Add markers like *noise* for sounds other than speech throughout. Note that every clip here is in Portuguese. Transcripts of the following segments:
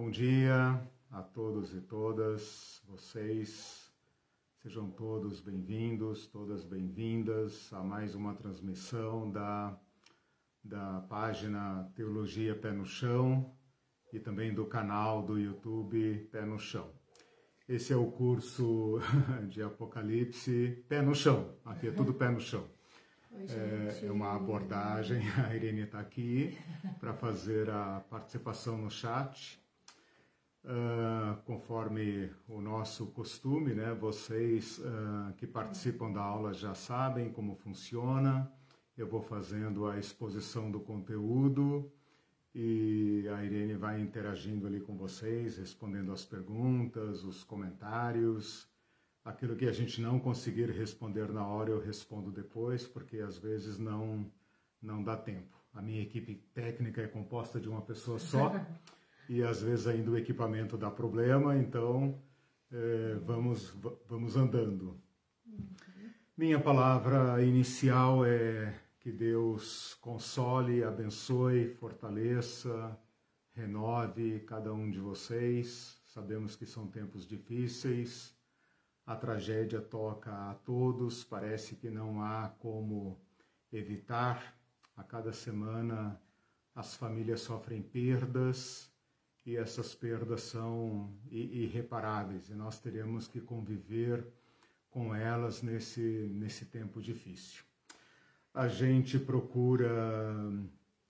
Bom dia a todos e todas vocês. Sejam todos bem-vindos, todas bem-vindas a mais uma transmissão da, da página Teologia Pé no Chão e também do canal do YouTube Pé no Chão. Esse é o curso *laughs* de Apocalipse Pé no Chão. Aqui é tudo pé no chão. Oi, É, é uma abordagem, *laughs* a Irene está aqui para fazer a participação no chat. Ah, conforme o nosso costume, né? Vocês ah, que participam da aula já sabem como funciona. Eu vou fazendo a exposição do conteúdo e a Irene vai interagindo ali com vocês, respondendo as perguntas, os comentários. Aquilo que a gente não conseguir responder na hora, eu respondo depois, porque às vezes não, não dá tempo. A minha equipe técnica é composta de uma pessoa só *laughs* e às vezes ainda o equipamento dá problema, então eh, vamos, va- vamos andando. Minha palavra inicial é que Deus console, abençoe, fortaleça, renove cada um de vocês. Sabemos que são tempos difíceis, a tragédia toca a todos, parece que não há como evitar. A cada semana as famílias sofrem perdas e essas perdas são irreparáveis e nós teremos que conviver com elas nesse, nesse tempo difícil. A gente procura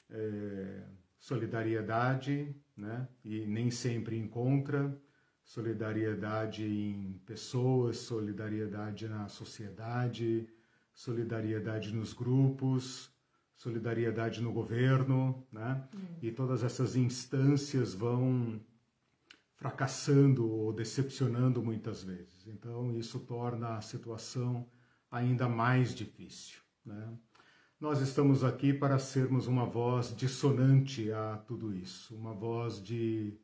eh, solidariedade, né? E nem sempre encontra solidariedade em pessoas, solidariedade na sociedade, solidariedade nos grupos, solidariedade no governo, né? E todas essas instâncias vão fracassando ou decepcionando muitas vezes. Então, isso torna a situação ainda mais difícil. Né? Nós estamos aqui para sermos uma voz dissonante a tudo isso, uma voz de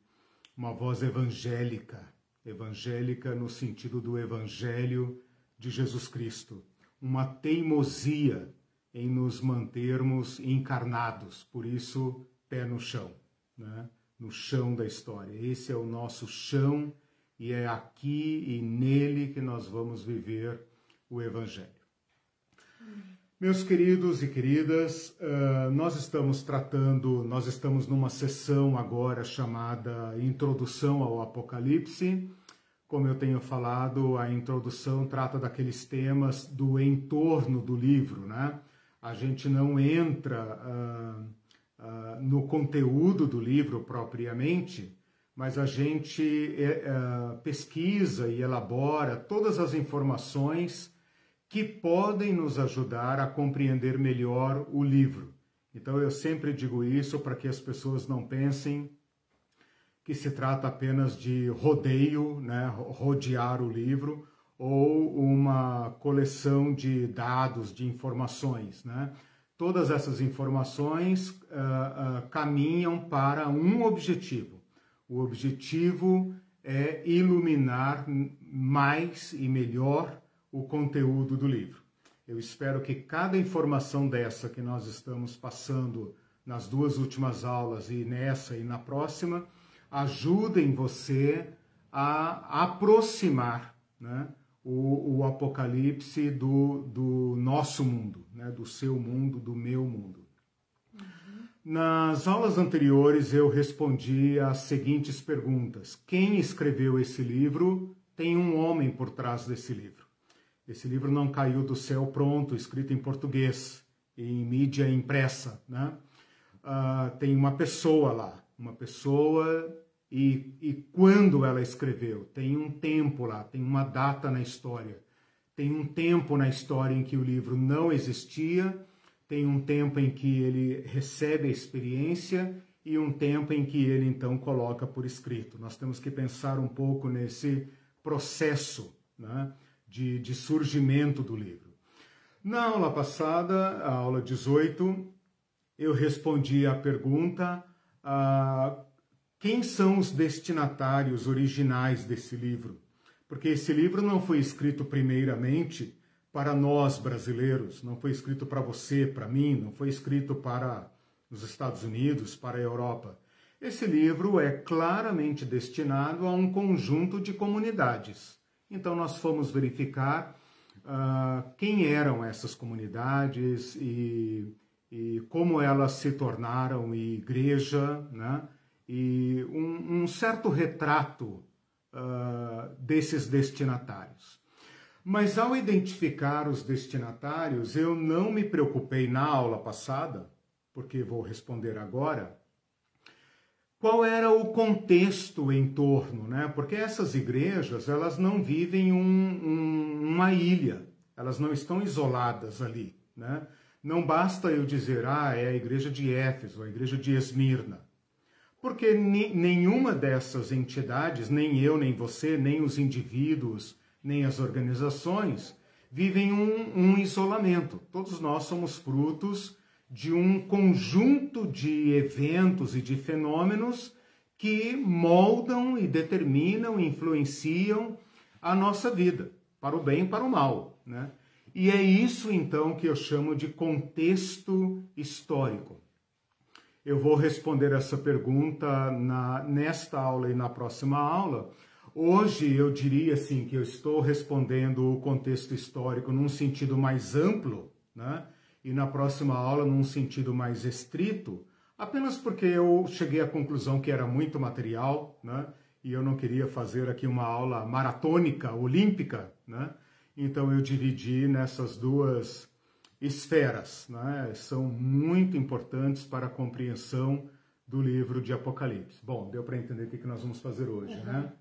uma voz evangélica, evangélica no sentido do evangelho de Jesus Cristo, uma teimosia em nos mantermos encarnados, por isso pé no chão, né? no chão da história. Esse é o nosso chão e é aqui e nele que nós vamos viver o Evangelho. Meus queridos e queridas, ah, nós estamos tratando, nós estamos numa sessão agora chamada Introdução ao Apocalipse. Como eu tenho falado, a introdução trata daqueles temas do entorno do livro, né? A gente não entra ah, ah, no conteúdo do livro propriamente, mas a gente ah, pesquisa e elabora todas as informações que podem nos ajudar a compreender melhor o livro. Então eu sempre digo isso para que as pessoas não pensem que se trata apenas de rodeio, né, rodear o livro ou uma coleção de dados, de informações, né? Todas essas informações ah, ah, caminham para um objetivo. O objetivo é iluminar mais e melhor o conteúdo do livro. Eu espero que cada informação dessa que nós estamos passando nas duas últimas aulas e nessa e na próxima ajudem você a aproximar né, o, o Apocalipse do, do nosso mundo, né, do seu mundo, do meu mundo. Nas aulas anteriores eu respondi as seguintes perguntas: Quem escreveu esse livro? Tem um homem por trás desse livro. Esse livro não caiu do céu pronto, escrito em português, em mídia impressa. Né? Ah, tem uma pessoa lá, uma pessoa, e, e quando ela escreveu? Tem um tempo lá, tem uma data na história. Tem um tempo na história em que o livro não existia, tem um tempo em que ele recebe a experiência e um tempo em que ele então coloca por escrito. Nós temos que pensar um pouco nesse processo né, de, de surgimento do livro. Na aula passada, a aula 18, eu respondi à pergunta: ah, quem são os destinatários originais desse livro? Porque esse livro não foi escrito primeiramente para nós brasileiros, não foi escrito para você, para mim, não foi escrito para os Estados Unidos, para a Europa. Esse livro é claramente destinado a um conjunto de comunidades. Então, nós fomos verificar uh, quem eram essas comunidades e, e, como elas se tornaram igreja, né? E um, um certo retrato uh, desses destinatários. Mas ao identificar os destinatários, eu não me preocupei na aula passada, porque vou responder agora, qual era o contexto em torno, né? Porque essas igrejas, elas não vivem um, um, uma ilha, elas não estão isoladas ali, né? Não basta eu dizer, ah, é a igreja de Éfeso, a igreja de Esmirna. Porque nenhuma dessas entidades, nem eu, nem você, nem os indivíduos, nem as organizações, vivem um, um isolamento. Todos nós somos frutos de um conjunto de eventos e de fenômenos que moldam e determinam, influenciam a nossa vida, para o bem e para o mal. Né? E é isso então que eu chamo de contexto histórico. Eu vou responder essa pergunta na, nesta aula e na próxima aula. Hoje eu diria assim que eu estou respondendo o contexto histórico num sentido mais amplo, né? e na próxima aula num sentido mais estrito, apenas porque eu cheguei à conclusão que era muito material, né? E eu não queria fazer aqui uma aula maratônica, olímpica, né? Então eu dividi nessas duas esferas, né? São muito importantes para a compreensão do livro de Apocalipse. Bom, deu para entender o que nós vamos fazer hoje, uhum, né?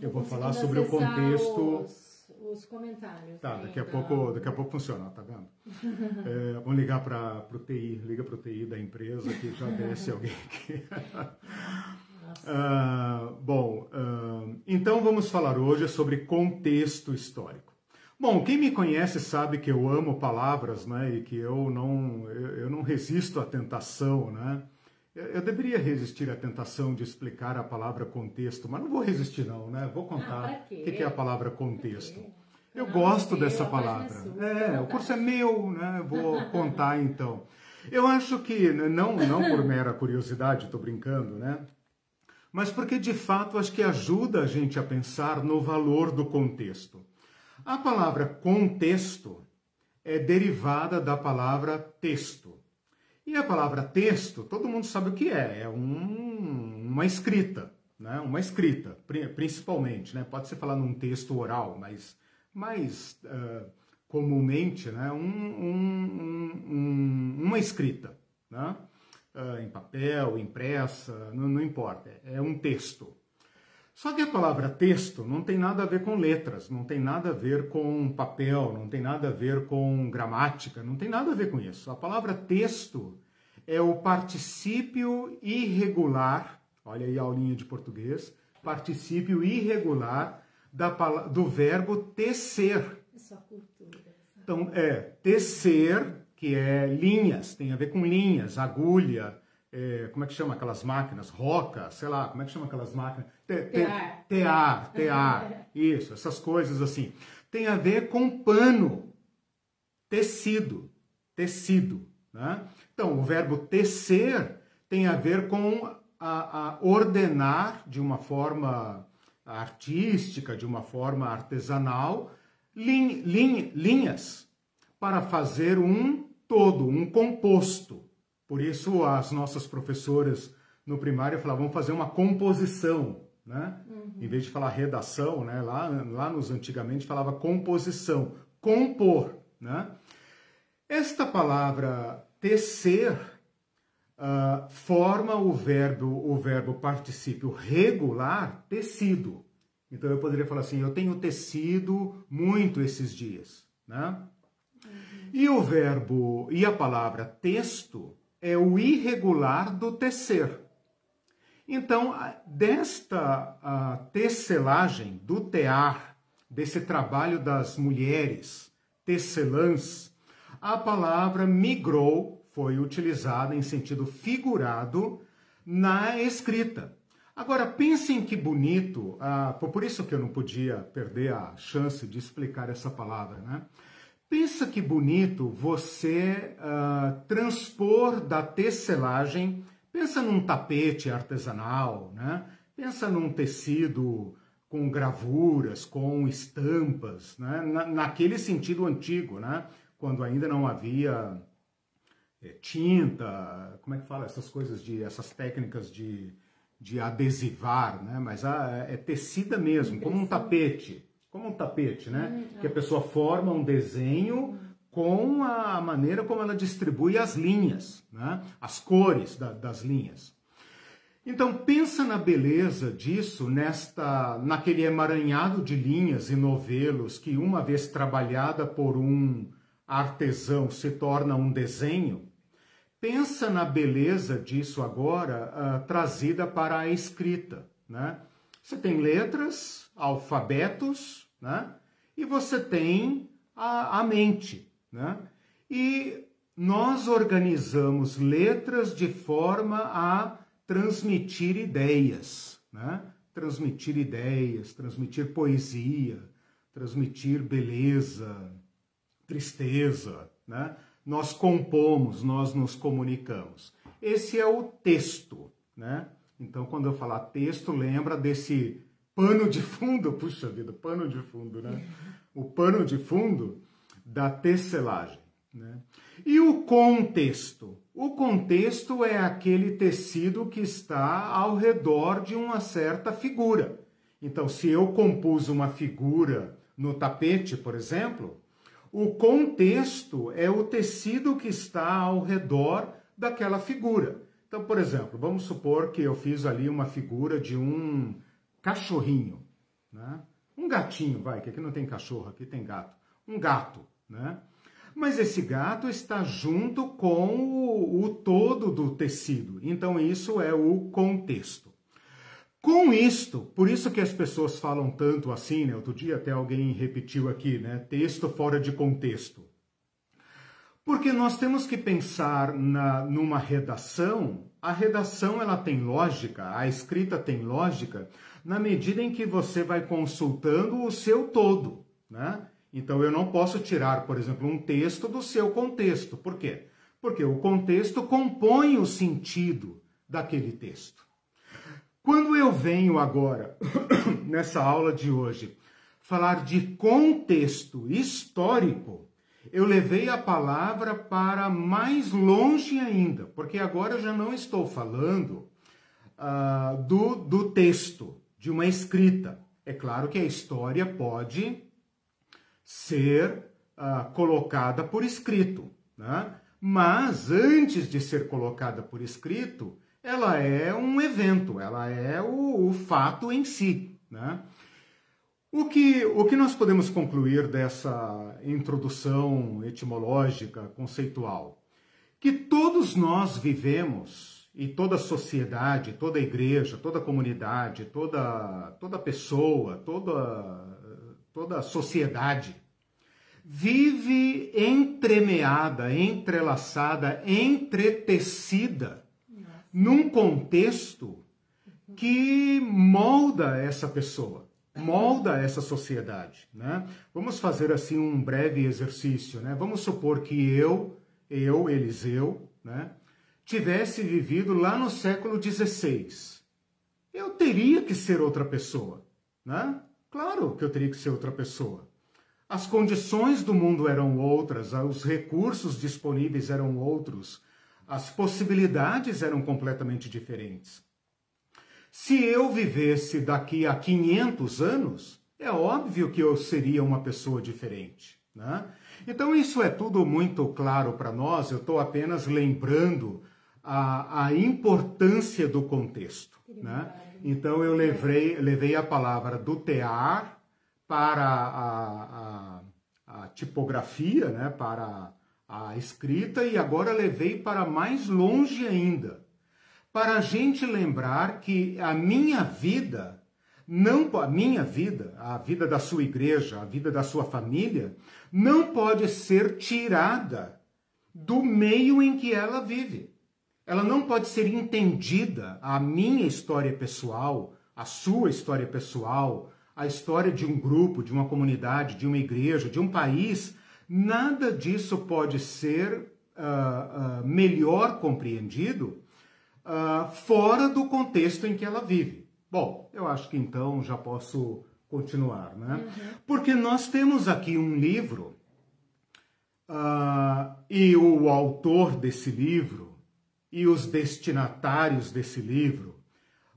Eu vou falar sobre o contexto. Os os comentários. Tá, daqui a, pouco, daqui a pouco funciona, tá vendo? *laughs* é, vamos ligar para o TI, liga para o TI da empresa que já desce alguém aqui. uh, *laughs* *laughs* bom, uh, então vamos falar hoje sobre contexto histórico. Bom, quem me conhece sabe que eu amo palavras, né, e que eu não, eu, não resisto à tentação, né? Eu deveria resistir à tentação de explicar a palavra contexto, mas não vou resistir não, né? Vou contar ah, o que é a palavra contexto. Eu não, gosto dessa palavra. É, o curso é meu, né? Vou contar então. Eu acho que não não por mera curiosidade, estou brincando, né? Mas porque de fato acho que ajuda a gente a pensar no valor do contexto. A palavra contexto é derivada da palavra texto. E a palavra texto, todo mundo sabe o que é, é um, uma escrita, né? uma escrita, principalmente. Né? Pode ser falar num texto oral, mas mais uh, comumente né? Um, um, uma escrita, né? Uh, em papel, impressa, não, não importa, é um texto. Só que a palavra texto não tem nada a ver com letras, não tem nada a ver com papel, não tem nada a ver com gramática, não tem nada a ver com isso. A palavra texto é o particípio irregular, olha aí a aulinha de português, particípio irregular da, do verbo tecer. Então, é tecer, que é linhas, tem a ver com linhas, agulha, é, como é que chama aquelas máquinas? Roca, sei lá, como é que chama aquelas máquinas? Te, te, tear. Tear, tear. *laughs* Isso, essas coisas assim. Tem a ver com pano, tecido, tecido. Né? Então, o verbo tecer tem a ver com a, a ordenar de uma forma artística, de uma forma artesanal, lin, lin, linhas para fazer um todo, um composto. Por isso, as nossas professoras no primário falavam, vamos fazer uma composição, né? Uhum. Em vez de falar redação, né? Lá, lá nos antigamente falava composição, compor, né? Esta palavra tecer uh, forma o verbo, o verbo particípio regular tecido. Então eu poderia falar assim, eu tenho tecido muito esses dias, né? Uhum. E o verbo e a palavra texto é o irregular do tecer. Então, desta tecelagem, do tear, desse trabalho das mulheres, tecelãs, a palavra migrou, foi utilizada em sentido figurado na escrita. Agora, pensem que bonito, uh, por isso que eu não podia perder a chance de explicar essa palavra, né? Pensa que bonito você uh, transpor da tecelagem Pensa num tapete artesanal, né? Pensa num tecido com gravuras, com estampas, né? Na, naquele sentido antigo, né? Quando ainda não havia é, tinta, como é que fala essas coisas de essas técnicas de, de adesivar, né? Mas ah, é tecida mesmo, como um tapete, como um tapete, né? Hum, que a pessoa forma um desenho com a maneira como ela distribui as linhas, né? as cores da, das linhas. Então pensa na beleza disso nesta naquele emaranhado de linhas e novelos que uma vez trabalhada por um artesão se torna um desenho. Pensa na beleza disso agora uh, trazida para a escrita, né? Você tem letras, alfabetos, né? E você tem a, a mente, né? E nós organizamos letras de forma a transmitir ideias, né? transmitir ideias, transmitir poesia, transmitir beleza, tristeza. Né? Nós compomos, nós nos comunicamos. Esse é o texto. Né? Então, quando eu falar texto, lembra desse pano de fundo, puxa vida, pano de fundo, né? O pano de fundo da tecelagem. Né? E o contexto? O contexto é aquele tecido que está ao redor de uma certa figura. Então, se eu compus uma figura no tapete, por exemplo, o contexto é o tecido que está ao redor daquela figura. Então, por exemplo, vamos supor que eu fiz ali uma figura de um cachorrinho, né? Um gatinho, vai, que aqui não tem cachorro, aqui tem gato. Um gato, né? Mas esse gato está junto com o, o todo do tecido. Então, isso é o contexto. Com isto, por isso que as pessoas falam tanto assim, né? Outro dia até alguém repetiu aqui, né? Texto fora de contexto. Porque nós temos que pensar na, numa redação, a redação ela tem lógica, a escrita tem lógica, na medida em que você vai consultando o seu todo, né? Então eu não posso tirar, por exemplo, um texto do seu contexto. Por quê? Porque o contexto compõe o sentido daquele texto. Quando eu venho agora, *coughs* nessa aula de hoje, falar de contexto histórico, eu levei a palavra para mais longe ainda, porque agora eu já não estou falando uh, do, do texto, de uma escrita. É claro que a história pode ser uh, colocada por escrito. Né? Mas antes de ser colocada por escrito, ela é um evento, ela é o, o fato em si. Né? O, que, o que nós podemos concluir dessa introdução etimológica, conceitual? Que todos nós vivemos, e toda a sociedade, toda a igreja, toda a comunidade, toda, toda pessoa, toda toda sociedade, vive entremeada, entrelaçada, entretecida num contexto que molda essa pessoa, molda essa sociedade, né? Vamos fazer assim um breve exercício, né? Vamos supor que eu, eu, Eliseu, né, tivesse vivido lá no século XVI. Eu teria que ser outra pessoa, né? Claro que eu teria que ser outra pessoa. As condições do mundo eram outras, os recursos disponíveis eram outros, as possibilidades eram completamente diferentes. Se eu vivesse daqui a 500 anos, é óbvio que eu seria uma pessoa diferente. Né? Então, isso é tudo muito claro para nós, eu estou apenas lembrando a, a importância do contexto. Né? Então eu levei, levei a palavra do tear para a, a, a tipografia, né, para a escrita, e agora levei para mais longe ainda, para a gente lembrar que a minha vida, não a minha vida, a vida da sua igreja, a vida da sua família, não pode ser tirada do meio em que ela vive. Ela não pode ser entendida, a minha história pessoal, a sua história pessoal, a história de um grupo, de uma comunidade, de uma igreja, de um país. Nada disso pode ser uh, uh, melhor compreendido uh, fora do contexto em que ela vive. Bom, eu acho que então já posso continuar, né? Uhum. Porque nós temos aqui um livro uh, e o autor desse livro e os destinatários desse livro,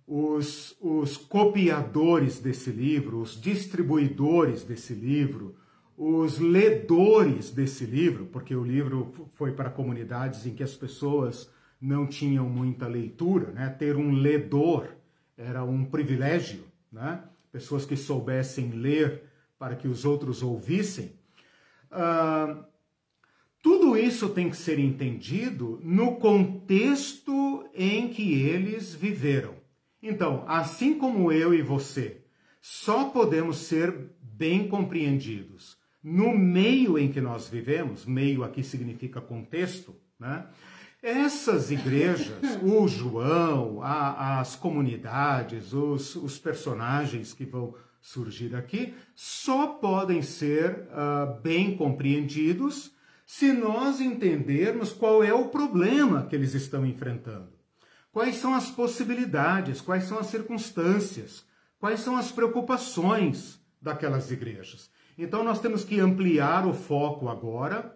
os, os copiadores desse livro, os distribuidores desse livro, os ledores desse livro, porque o livro foi para comunidades em que as pessoas não tinham muita leitura, né? Ter um ledor era um privilégio, né? Pessoas que soubessem ler para que os outros ouvissem. Uh, tudo isso tem que ser entendido no contexto em que eles viveram. Então, assim como eu e você, só podemos ser bem compreendidos no meio em que nós vivemos, meio aqui significa contexto, né? Essas igrejas, *laughs* o João, a, as comunidades, os, os, personagens que vão surgir aqui, só podem ser uh, bem compreendidos se nós entendermos qual é o problema que eles estão enfrentando. Quais são as possibilidades, quais são as circunstâncias, quais são as preocupações daquelas igrejas. Então nós temos que ampliar o foco agora,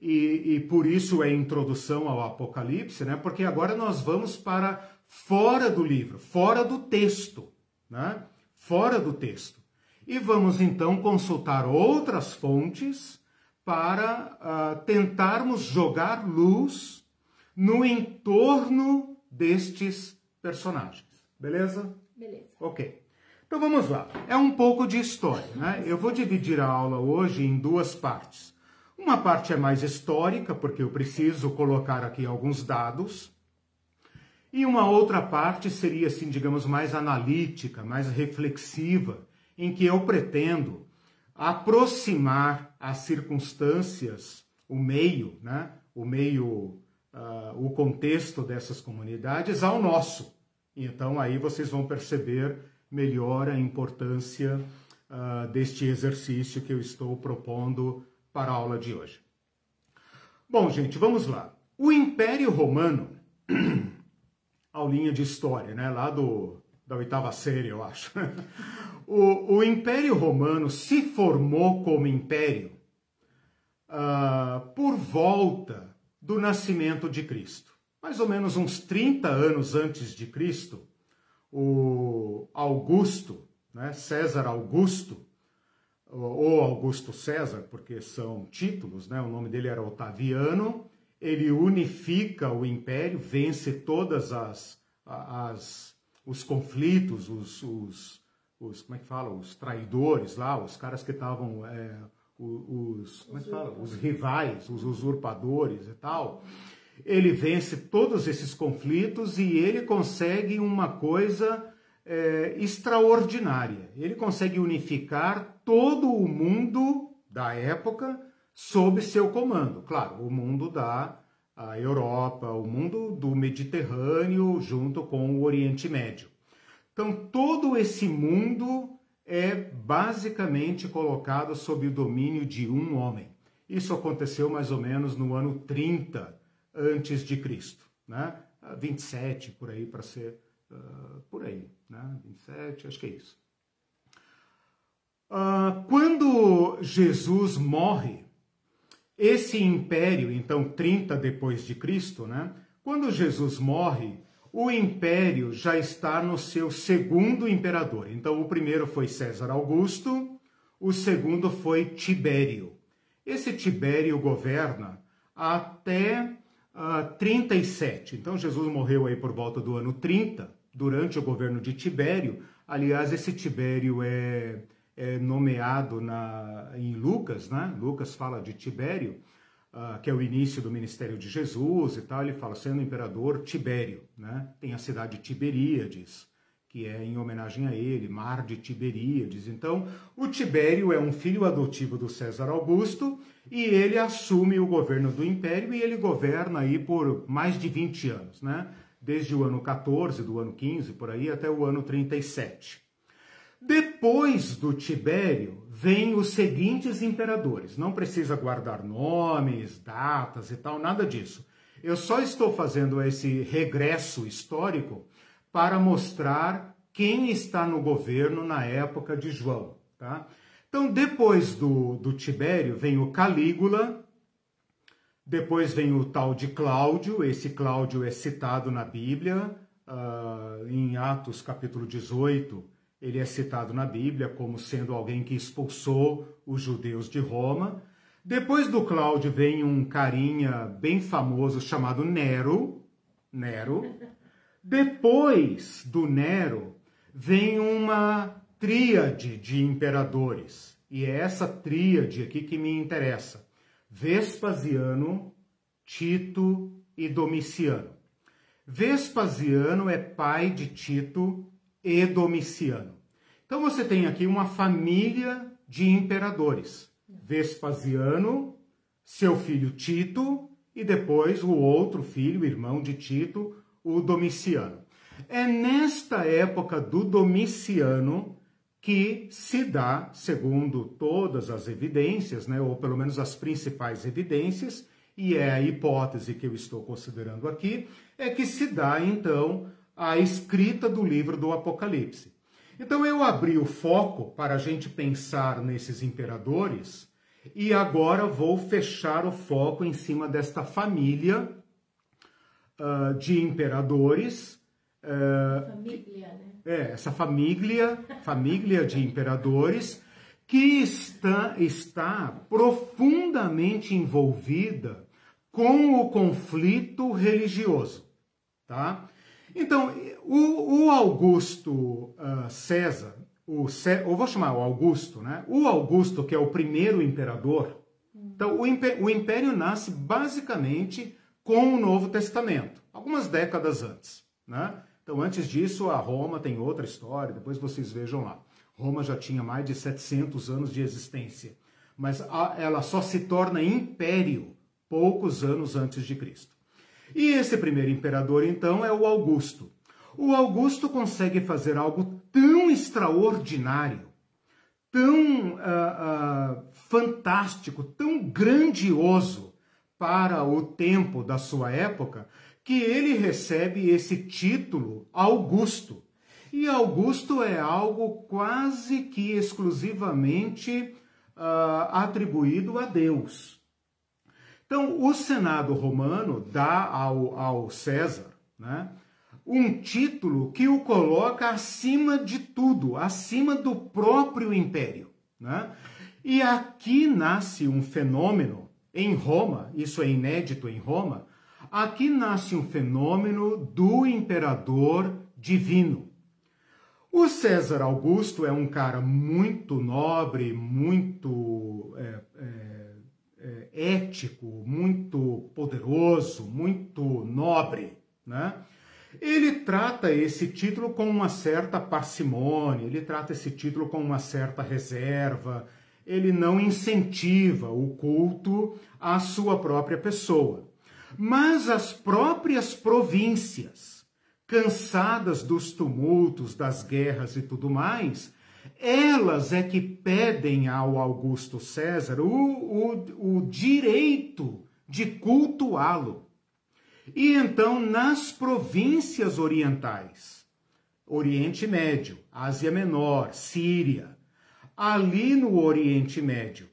e, e, por isso é introdução ao Apocalipse, né? porque agora nós vamos para fora do livro, fora do texto, né? fora do texto. E vamos então consultar outras fontes para uh, tentarmos jogar luz no entorno destes personagens. Beleza? Beleza. Ok. Então vamos lá. É um pouco de história, né? Eu vou dividir a aula hoje em duas partes. Uma parte é mais histórica, porque eu preciso colocar aqui alguns dados. E uma outra parte seria, assim, digamos, mais analítica, mais reflexiva, em que eu pretendo aproximar as circunstâncias, o meio, né? O meio, uh, o contexto dessas comunidades ao nosso. Então aí vocês vão perceber melhor a importância uh, deste exercício que eu estou propondo para a aula de hoje. Bom, gente, vamos lá. O Império Romano, *clears throat* aulinha de história, né? Lá do, da oitava série, eu acho. *laughs* o, o Império Romano se formou como império uh, por volta do nascimento de Cristo. Mais ou menos uns 30 anos antes de Cristo, o Augusto, né, César Augusto, ou Augusto César, porque são títulos, né, o nome dele era Otaviano, ele unifica o império, vence todas as, as os conflitos, os, os, os, como é que fala, os traidores lá, os caras que estavam é, os, como é que fala, os rivais, os usurpadores e tal. Ele vence todos esses conflitos e ele consegue uma coisa é, extraordinária. Ele consegue unificar todo o mundo da época sob seu comando. Claro, o mundo da Europa, o mundo do Mediterrâneo junto com o Oriente Médio. Então, todo esse mundo é basicamente colocado sob o domínio de um homem. Isso aconteceu mais ou menos no ano 30 antes de Cristo, né? 27 por aí para ser uh, por aí, né? 27, acho que é isso. Uh, quando Jesus morre, esse império, então 30 depois de Cristo, né? Quando Jesus morre, o império já está no seu segundo imperador. Então o primeiro foi César Augusto, o segundo foi Tibério. Esse Tibério governa até 37. Ah, então Jesus morreu aí por volta do ano 30, durante o governo de Tibério. Aliás, esse Tibério é, é nomeado na, em Lucas, né? Lucas fala de Tibério, uh, que é o início do ministério de Jesus e tal. Ele fala sendo imperador Tibério, né? Tem a cidade de Tiberíades, que é em homenagem a ele, Mar de Tiberíades. Então, o Tibério é um filho adotivo do César Augusto e ele assume o governo do império e ele governa aí por mais de 20 anos, né? Desde o ano 14, do ano 15, por aí, até o ano 37. Depois do Tibério, vem os seguintes imperadores. Não precisa guardar nomes, datas e tal, nada disso. Eu só estou fazendo esse regresso histórico para mostrar quem está no governo na época de João. Tá? Então, depois do, do Tibério, vem o Calígula, depois vem o tal de Cláudio, esse Cláudio é citado na Bíblia, uh, em Atos capítulo 18, ele é citado na Bíblia como sendo alguém que expulsou os judeus de Roma. Depois do Cláudio vem um carinha bem famoso chamado Nero. Nero. Depois do Nero vem uma tríade de imperadores. E é essa tríade aqui que me interessa: Vespasiano, Tito e Domiciano. Vespasiano é pai de Tito e Domiciano. Então você tem aqui uma família de imperadores. Vespasiano, seu filho Tito e depois o outro filho, irmão de Tito, o Domiciano. É nesta época do Domiciano que se dá, segundo todas as evidências, né, ou pelo menos as principais evidências, e é a hipótese que eu estou considerando aqui, é que se dá então a escrita do livro do Apocalipse. Então eu abri o foco para a gente pensar nesses imperadores e agora vou fechar o foco em cima desta família uh, de imperadores. Uh, família, né? É, essa família, família de imperadores que está, está profundamente envolvida com o conflito religioso, tá? Então, o, o Augusto uh, César, o Cé, eu vou chamar o Augusto, né? O Augusto, que é o primeiro imperador, então o, império, o império nasce basicamente com o Novo Testamento, algumas décadas antes, né? Então, antes disso, a Roma tem outra história, depois vocês vejam lá. Roma já tinha mais de 700 anos de existência, mas ela só se torna império poucos anos antes de Cristo. E esse primeiro imperador, então, é o Augusto. O Augusto consegue fazer algo tão extraordinário, tão uh, uh, fantástico, tão grandioso para o tempo da sua época, que ele recebe esse título Augusto. E Augusto é algo quase que exclusivamente uh, atribuído a Deus. Então, o Senado romano dá ao, ao César né, um título que o coloca acima de tudo, acima do próprio império. Né? E aqui nasce um fenômeno em Roma, isso é inédito em Roma, aqui nasce um fenômeno do imperador divino. O César Augusto é um cara muito nobre, muito é, é, é, ético, muito poderoso, muito nobre, né? Ele trata esse título com uma certa parcimônia, ele trata esse título com uma certa reserva, ele não incentiva o culto à sua própria pessoa. Mas as próprias províncias, cansadas dos tumultos, das guerras e tudo mais, elas é que pedem ao Augusto César o, o, o direito de cultuá-lo. E então, nas províncias orientais, Oriente Médio, Ásia Menor, Síria, ali no Oriente Médio,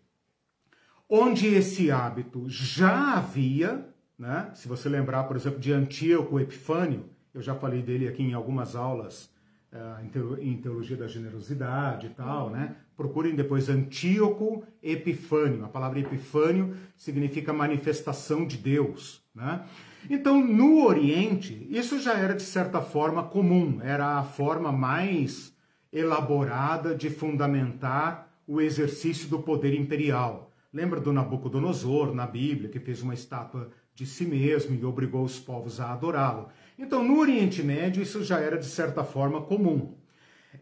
onde esse hábito já havia, né? se você lembrar, por exemplo, de Antíoco Epifânio, eu já falei dele aqui em algumas aulas uh, em teologia da generosidade e tal, né? Procurem depois Antíoco Epifânio. A palavra Epifânio significa manifestação de Deus, né? Então, no Oriente, isso já era de certa forma comum, era a forma mais elaborada de fundamentar o exercício do poder imperial. Lembra do Nabucodonosor na Bíblia, que fez uma estátua de si mesmo e obrigou os povos a adorá-lo. Então, no Oriente Médio, isso já era de certa forma comum.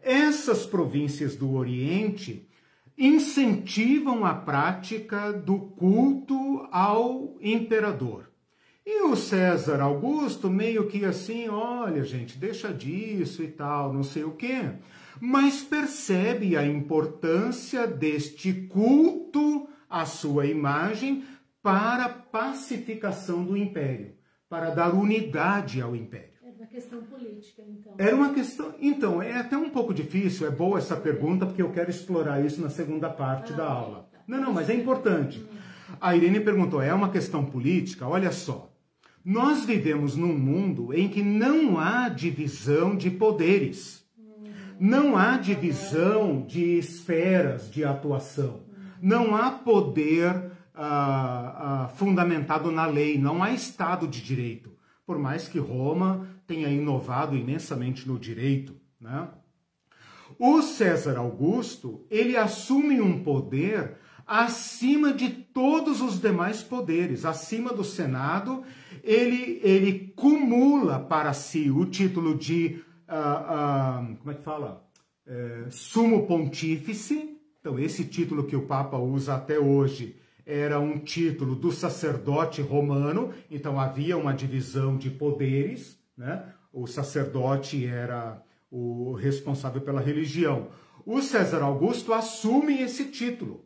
Essas províncias do Oriente incentivam a prática do culto ao imperador. E o César Augusto meio que assim, olha, gente, deixa disso e tal, não sei o quê, mas percebe a importância deste culto à sua imagem para pacificação do império para dar unidade ao império. Era uma questão política, então. Era uma questão. Então, é até um pouco difícil, é boa essa pergunta, porque eu quero explorar isso na segunda parte Ah, da aula. tá. Não, não, mas é importante. A Irene perguntou: é uma questão política? Olha só. Nós vivemos num mundo em que não há divisão de poderes. Não há divisão de esferas de atuação. Não há poder ah, ah, fundamentado na lei. Não há Estado de direito. Por mais que Roma tenha inovado imensamente no direito, né? O César Augusto, ele assume um poder acima de todos os demais poderes, acima do Senado, ele, ele cumula para si o título de, ah, ah, como é que fala? É, sumo pontífice, então esse título que o Papa usa até hoje era um título do sacerdote romano, então havia uma divisão de poderes, né? O sacerdote era o responsável pela religião. O César Augusto assume esse título.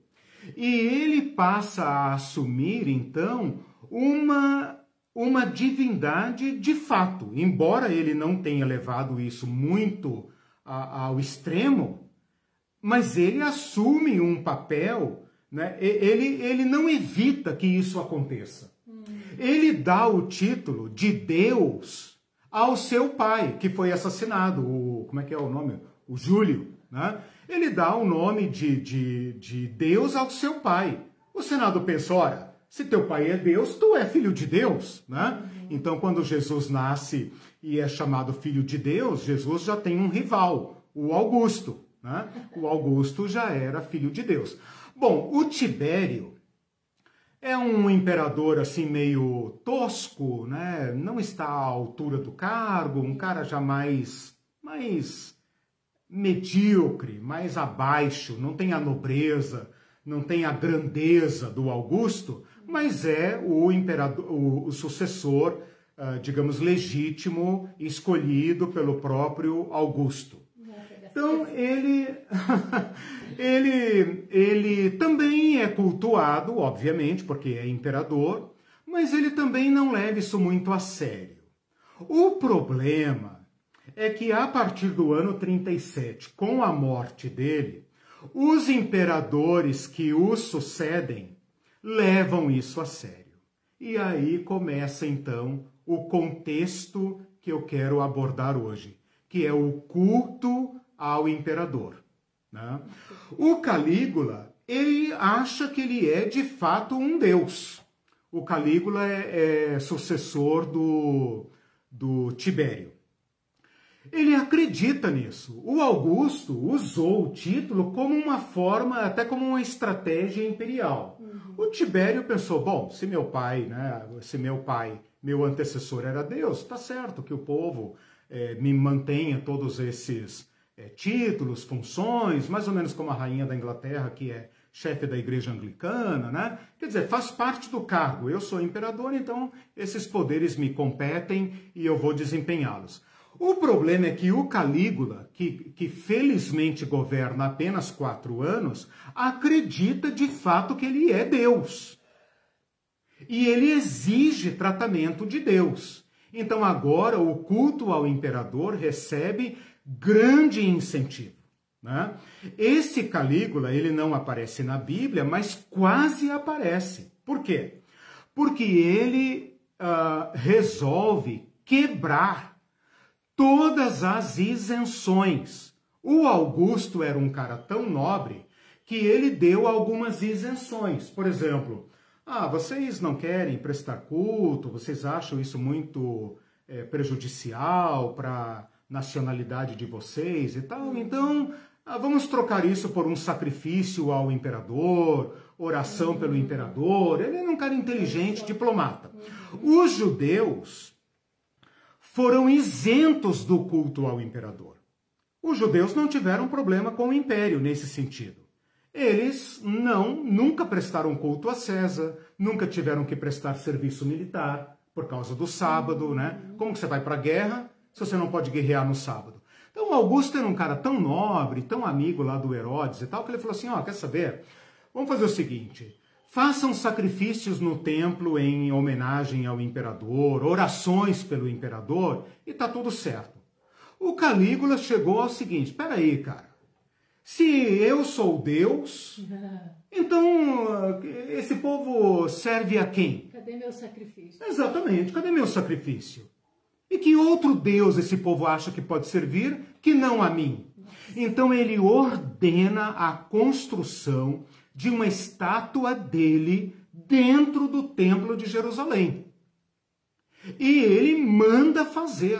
E ele passa a assumir, então, uma, uma divindade de fato. Embora ele não tenha levado isso muito a- ao extremo, mas ele assume um papel, né? Ele, ele não evita que isso aconteça. Ele dá o título de Deus ao seu pai, que foi assassinado, o, como é que é o nome? O Júlio, né? Ele dá o nome de, de, de Deus ao seu pai. O Senado pensa, ora, se teu pai é Deus, tu é filho de Deus, né? Então, quando Jesus nasce e é chamado filho de Deus, Jesus já tem um rival, o Augusto, né? O Augusto já era filho de Deus. Bom, o Tibério é um imperador assim meio tosco, né? Não está à altura do cargo, um cara já mais, mais medíocre, mais abaixo, não tem a nobreza, não tem a grandeza do Augusto, mas é o imperador, o, o sucessor, ah, digamos, legítimo, escolhido pelo próprio Augusto. Então ele, *laughs* ele, ele também é cultuado, obviamente, porque é imperador, mas ele também não leva isso muito a sério. O problema é que a partir do ano 37, com a morte dele, os imperadores que o sucedem levam isso a sério. E aí começa então o contexto que eu quero abordar hoje, que é o culto ao imperador. né? O Calígula, ele acha que ele é de fato um deus. O Calígula é, é sucessor do, do Tibério. Ele acredita nisso. O Augusto usou o título como uma forma, até como uma estratégia imperial. O Tibério pensou: bom, se meu pai, né, se meu pai, meu antecessor era Deus, tá certo que o povo eh, me mantenha todos esses eh, títulos, funções, mais ou menos como a rainha da Inglaterra, que é chefe da igreja anglicana, né? Quer dizer, faz parte do cargo. Eu sou imperador, então esses poderes me competem e eu vou desempenhá-los. O problema é que o Calígula, que, que felizmente governa apenas quatro anos, acredita de fato que ele é Deus. E ele exige tratamento de Deus. Então agora o culto ao imperador recebe grande incentivo. Né? Esse Calígula, ele não aparece na Bíblia, mas quase aparece. Por quê? Porque ele ah, resolve quebrar todas as isenções. O Augusto era um cara tão nobre que ele deu algumas isenções. Por exemplo, ah, vocês não querem prestar culto, vocês acham isso muito é, prejudicial para nacionalidade de vocês e tal, então ah, vamos trocar isso por um sacrifício ao imperador, oração pelo imperador. Ele era um cara inteligente, diplomata. Os judeus foram isentos do culto ao imperador. Os judeus não tiveram problema com o império nesse sentido. Eles não, nunca prestaram culto a César, nunca tiveram que prestar serviço militar por causa do sábado, né? Como que você vai para a guerra se você não pode guerrear no sábado? Então Augusto era um cara tão nobre, tão amigo lá do Herodes e tal, que ele falou assim, ó, quer saber? Vamos fazer o seguinte, façam sacrifícios no templo em homenagem ao imperador, orações pelo imperador, e tá tudo certo. O Calígula chegou ao seguinte: espera aí, cara. Se eu sou Deus, *laughs* então esse povo serve a quem? Cadê meu sacrifício? Exatamente, cadê meu sacrifício? E que outro Deus esse povo acha que pode servir que não a mim? Então ele ordena a construção de uma estátua dele dentro do templo de Jerusalém. E ele manda fazer,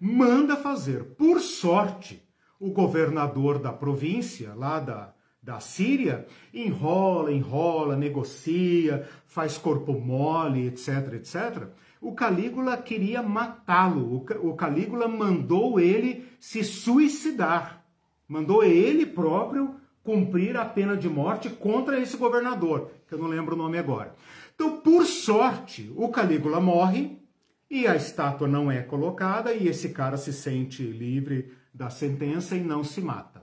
manda fazer. Por sorte, o governador da província, lá da, da Síria, enrola, enrola, negocia, faz corpo mole, etc, etc o Calígula queria matá-lo. O Calígula mandou ele se suicidar. Mandou ele próprio cumprir a pena de morte contra esse governador, que eu não lembro o nome agora. Então, por sorte, o Calígula morre e a estátua não é colocada e esse cara se sente livre da sentença e não se mata.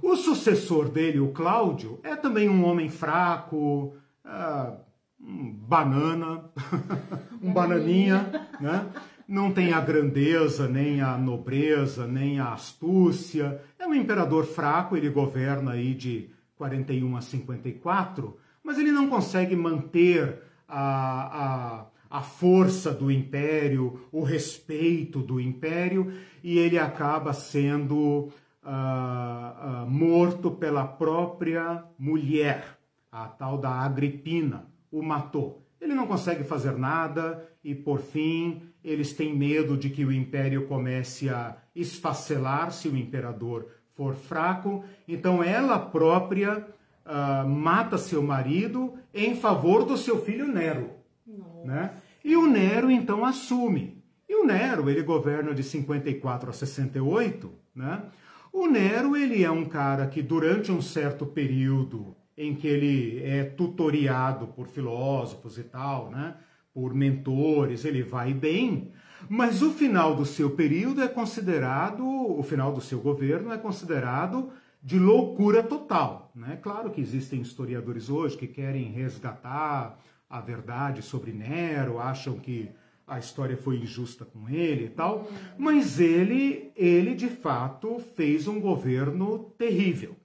O sucessor dele, o Cláudio, é também um homem fraco, ah, um banana, *laughs* um bananinha, né? Não tem a grandeza, nem a nobreza, nem a astúcia. É um imperador fraco, ele governa aí de 41 a 54, mas ele não consegue manter a, a, a força do império, o respeito do império, e ele acaba sendo uh, uh, morto pela própria mulher, a tal da Agripina o matou. Ele não consegue fazer nada e, por fim, eles têm medo de que o império comece a esfacelar se o imperador for fraco. Então, ela própria uh, mata seu marido em favor do seu filho Nero. Né? E o Nero, então, assume. E o Nero, ele governa de 54 a 68. Né? O Nero, ele é um cara que, durante um certo período, em que ele é tutoriado por filósofos e tal, né? por mentores, ele vai bem, mas o final do seu período é considerado, o final do seu governo é considerado de loucura total. Né? Claro que existem historiadores hoje que querem resgatar a verdade sobre Nero, acham que a história foi injusta com ele e tal, mas ele, ele de fato fez um governo terrível.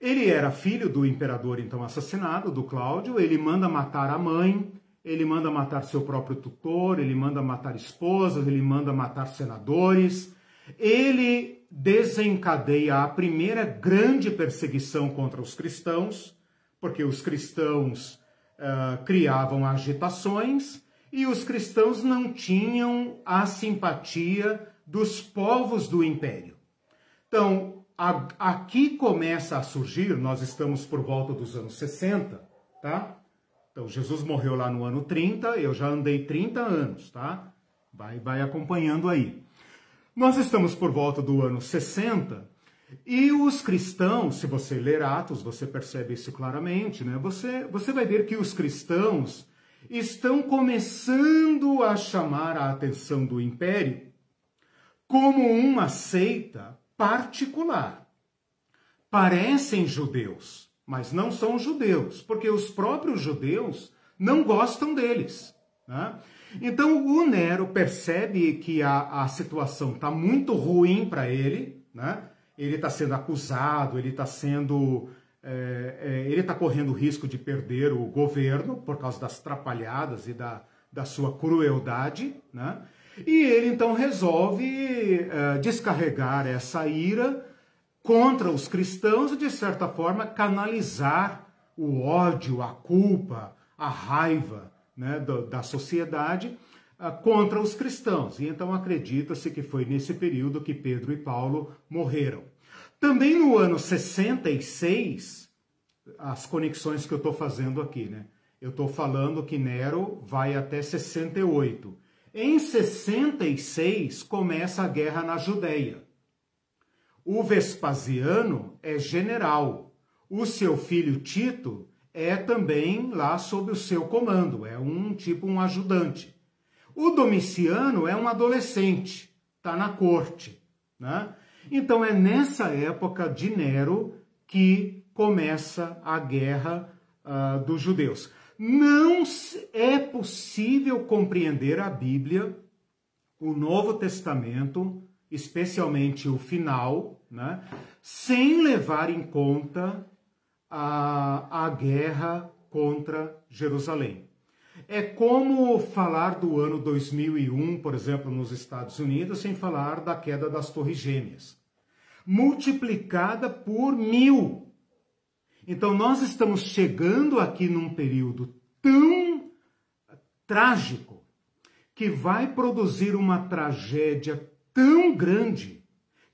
Ele era filho do imperador então assassinado, do Cláudio, ele manda matar a mãe, ele manda matar seu próprio tutor, ele manda matar esposas, ele manda matar senadores. Ele desencadeia a primeira grande perseguição contra os cristãos, porque os cristãos uh, criavam agitações e os cristãos não tinham a simpatia dos povos do império. Então, aqui começa a surgir, nós estamos por volta dos anos 60, tá? Então, Jesus morreu lá no ano 30, eu já andei 30 anos, tá? Vai, vai acompanhando aí. Nós estamos por volta do ano 60 e os cristãos, se você ler Atos, você percebe isso claramente, né? Você, você vai ver que os cristãos estão começando a chamar a atenção do império como uma seita particular. Parecem judeus, mas não são judeus, porque os próprios judeus não gostam deles. Né? Então o Nero percebe que a, a situação está muito ruim para ele, né? ele está sendo acusado, ele está sendo. É, é, ele está correndo risco de perder o governo por causa das trapalhadas e da, da sua crueldade, né? E ele então resolve uh, descarregar essa ira contra os cristãos e, de certa forma, canalizar o ódio, a culpa, a raiva né, do, da sociedade uh, contra os cristãos. E então acredita-se que foi nesse período que Pedro e Paulo morreram. Também no ano 66, as conexões que eu estou fazendo aqui, né? Eu estou falando que Nero vai até 68. Em 66 começa a guerra na Judéia. O Vespasiano é general. O seu filho Tito é também lá sob o seu comando, é um tipo um ajudante. O Domiciano é um adolescente, está na corte. Né? Então é nessa época de Nero que começa a guerra uh, dos judeus. Não é possível compreender a Bíblia, o Novo Testamento, especialmente o final, né, sem levar em conta a, a guerra contra Jerusalém. É como falar do ano 2001, por exemplo, nos Estados Unidos, sem falar da queda das Torres Gêmeas, multiplicada por mil. Então, nós estamos chegando aqui num período tão trágico que vai produzir uma tragédia tão grande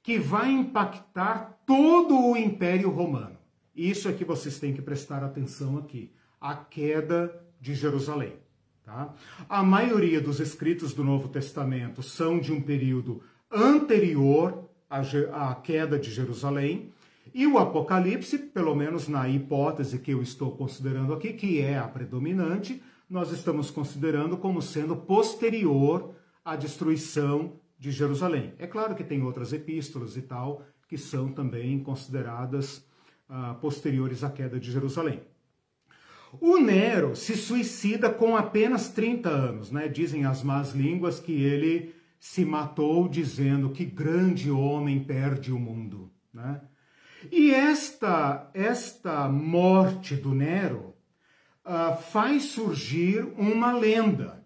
que vai impactar todo o Império Romano. Isso é que vocês têm que prestar atenção aqui. A queda de Jerusalém. Tá? A maioria dos escritos do Novo Testamento são de um período anterior à, à queda de Jerusalém, e o Apocalipse, pelo menos na hipótese que eu estou considerando aqui, que é a predominante, nós estamos considerando como sendo posterior à destruição de Jerusalém. É claro que tem outras epístolas e tal que são também consideradas uh, posteriores à queda de Jerusalém. O Nero se suicida com apenas 30 anos, né? Dizem as más línguas que ele se matou dizendo que grande homem perde o mundo, né? E esta, esta morte do Nero uh, faz surgir uma lenda.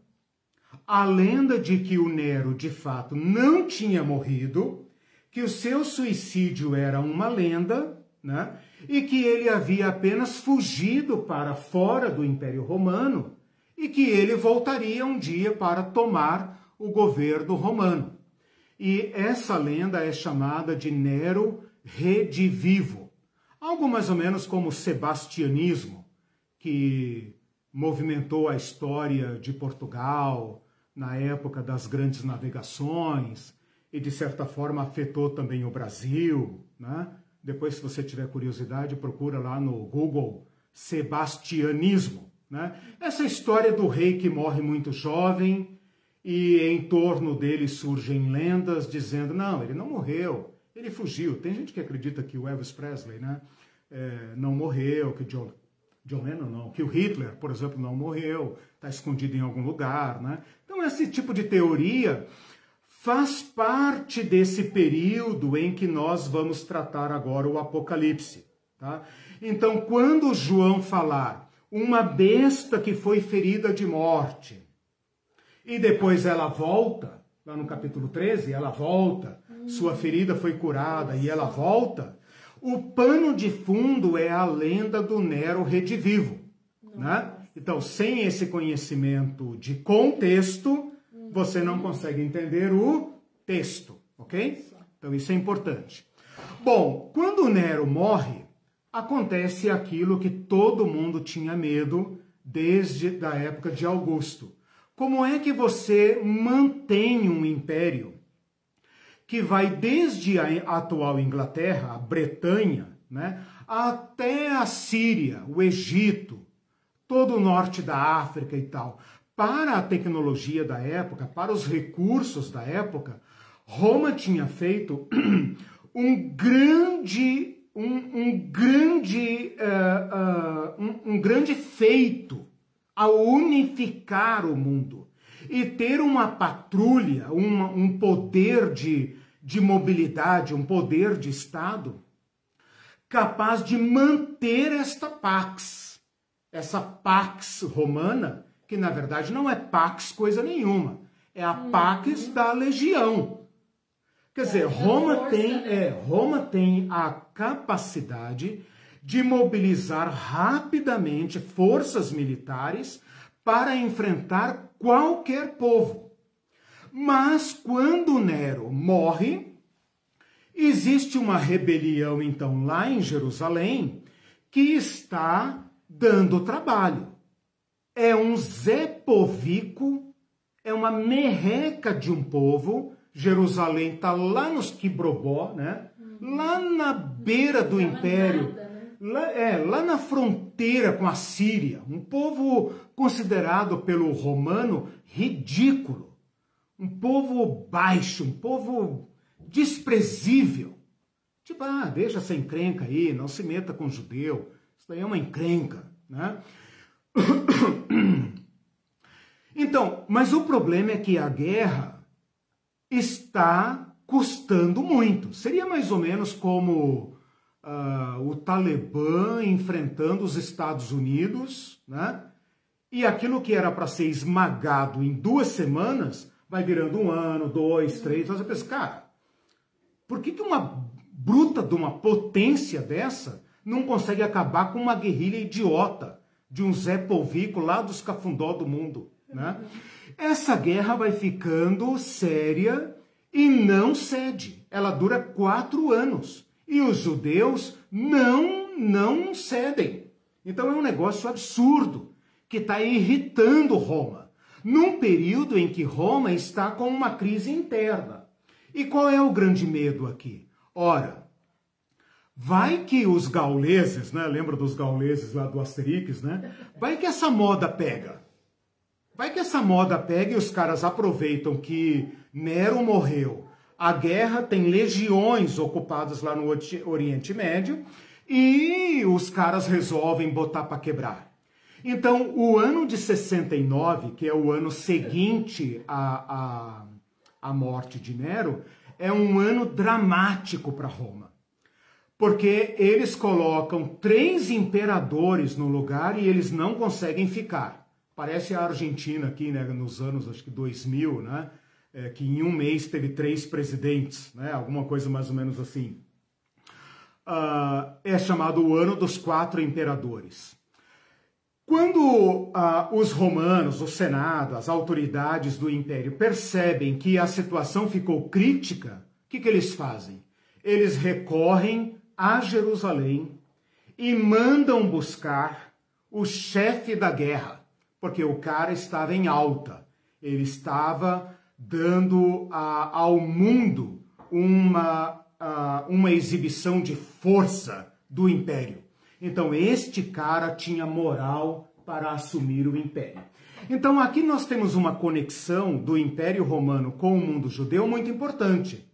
A lenda de que o Nero, de fato, não tinha morrido, que o seu suicídio era uma lenda, né? e que ele havia apenas fugido para fora do Império Romano e que ele voltaria um dia para tomar o governo romano. E essa lenda é chamada de Nero redivivo. Algo mais ou menos como o sebastianismo, que movimentou a história de Portugal na época das grandes navegações e, de certa forma, afetou também o Brasil. Né? Depois, se você tiver curiosidade, procura lá no Google Sebastianismo. Né? Essa história do rei que morre muito jovem e em torno dele surgem lendas dizendo: não, ele não morreu, ele fugiu. Tem gente que acredita que o Elvis Presley né, é, não morreu, que John, John Lennon não, que o Hitler, por exemplo, não morreu, está escondido em algum lugar. Né? Então, esse tipo de teoria faz parte desse período em que nós vamos tratar agora o Apocalipse. Tá? Então, quando João falar uma besta que foi ferida de morte e depois ela volta, lá no capítulo 13, ela volta, sua ferida foi curada e ela volta, o pano de fundo é a lenda do Nero redivivo. Né? Então, sem esse conhecimento de contexto, você não consegue entender o texto, ok? Então, isso é importante. Bom, quando Nero morre, acontece aquilo que todo mundo tinha medo desde a época de Augusto. Como é que você mantém um império que vai desde a atual Inglaterra, a Bretanha, né, até a Síria, o Egito, todo o norte da África e tal. Para a tecnologia da época, para os recursos da época, Roma tinha feito *clears throat* um grande, um, um grande, uh, uh, um, um grande feito ao unificar o mundo e ter uma patrulha, uma, um poder de, de mobilidade, um poder de Estado capaz de manter esta pax, essa pax romana, que na verdade não é pax coisa nenhuma, é a pax uhum. da legião. Quer dizer, é, Roma tem, né? é, Roma tem a capacidade de mobilizar rapidamente forças militares para enfrentar qualquer povo. Mas quando Nero morre, existe uma rebelião então lá em Jerusalém que está dando trabalho. É um Zé Povico, é uma merreca de um povo. Jerusalém está lá nos Quibrobó, né? Lá na beira do império. Nada, né? lá, é, lá na fronteira com a Síria, um povo considerado pelo romano ridículo, um povo baixo, um povo desprezível. Tipo, ah, deixa essa encrenca aí, não se meta com judeu, isso daí é uma encrenca, Né? *coughs* Então, mas o problema é que a guerra está custando muito. Seria mais ou menos como uh, o Talibã enfrentando os Estados Unidos, né? E aquilo que era para ser esmagado em duas semanas vai virando um ano, dois, três. Você pensa, cara, por que, que uma bruta de uma potência dessa não consegue acabar com uma guerrilha idiota de um Zé Polvico lá dos cafundó do mundo? Né? Essa guerra vai ficando séria e não cede. Ela dura quatro anos. E os judeus não, não cedem. Então é um negócio absurdo que está irritando Roma, num período em que Roma está com uma crise interna. E qual é o grande medo aqui? Ora, vai que os gauleses, né? Lembra dos gauleses lá do Asterix, né? Vai que essa moda pega. Vai que essa moda pega e os caras aproveitam que Nero morreu. A guerra tem legiões ocupadas lá no Oriente Médio e os caras resolvem botar para quebrar. Então, o ano de 69, que é o ano seguinte à, à, à morte de Nero, é um ano dramático para Roma. Porque eles colocam três imperadores no lugar e eles não conseguem ficar. Parece a Argentina aqui, né, nos anos, acho que 2000, né, é, que em um mês teve três presidentes, né, alguma coisa mais ou menos assim. Uh, é chamado o ano dos quatro imperadores. Quando uh, os romanos, o Senado, as autoridades do império percebem que a situação ficou crítica, o que, que eles fazem? Eles recorrem a Jerusalém e mandam buscar o chefe da guerra, porque o cara estava em alta, ele estava dando a, ao mundo uma, a, uma exibição de força do império. Então, este cara tinha moral para assumir o império. Então, aqui nós temos uma conexão do Império Romano com o mundo judeu muito importante.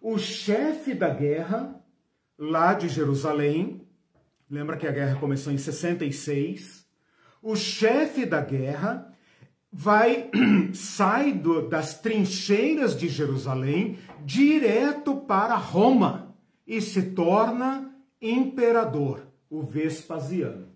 O chefe da guerra, lá de Jerusalém, lembra que a guerra começou em 66, o chefe da guerra vai *clears throat* sai do, das trincheiras de Jerusalém direto para Roma e se torna imperador, o Vespasiano.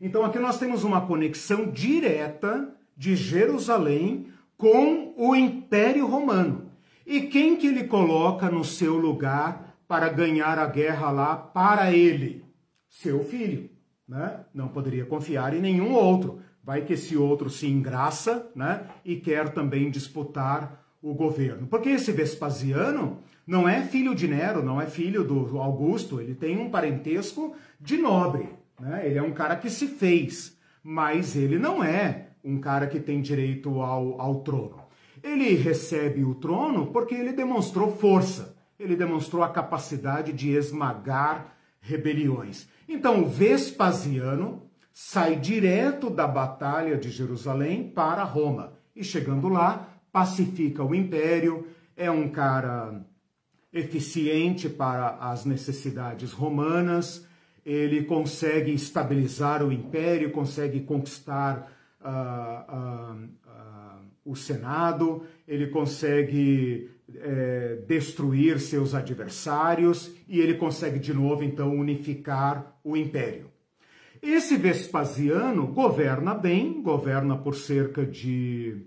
Então aqui nós temos uma conexão direta de Jerusalém com o Império Romano. E quem que ele coloca no seu lugar para ganhar a guerra lá para ele? Seu filho né? Não poderia confiar em nenhum outro. Vai que esse outro se engraça, né? E quer também disputar o governo. Porque esse Vespasiano não é filho de Nero, não é filho do Augusto, ele tem um parentesco de nobre, né? Ele é um cara que se fez, mas ele não é um cara que tem direito ao, ao trono. Ele recebe o trono porque ele demonstrou força, ele demonstrou a capacidade de esmagar rebeliões. Então, Vespasiano sai direto da batalha de Jerusalém para Roma e chegando lá, pacifica o império, é um cara eficiente para as necessidades romanas, ele consegue estabilizar o império, consegue conquistar uh, uh, uh, o Senado, ele consegue é, destruir seus adversários e ele consegue de novo então unificar o império. Esse Vespasiano governa bem, governa por cerca de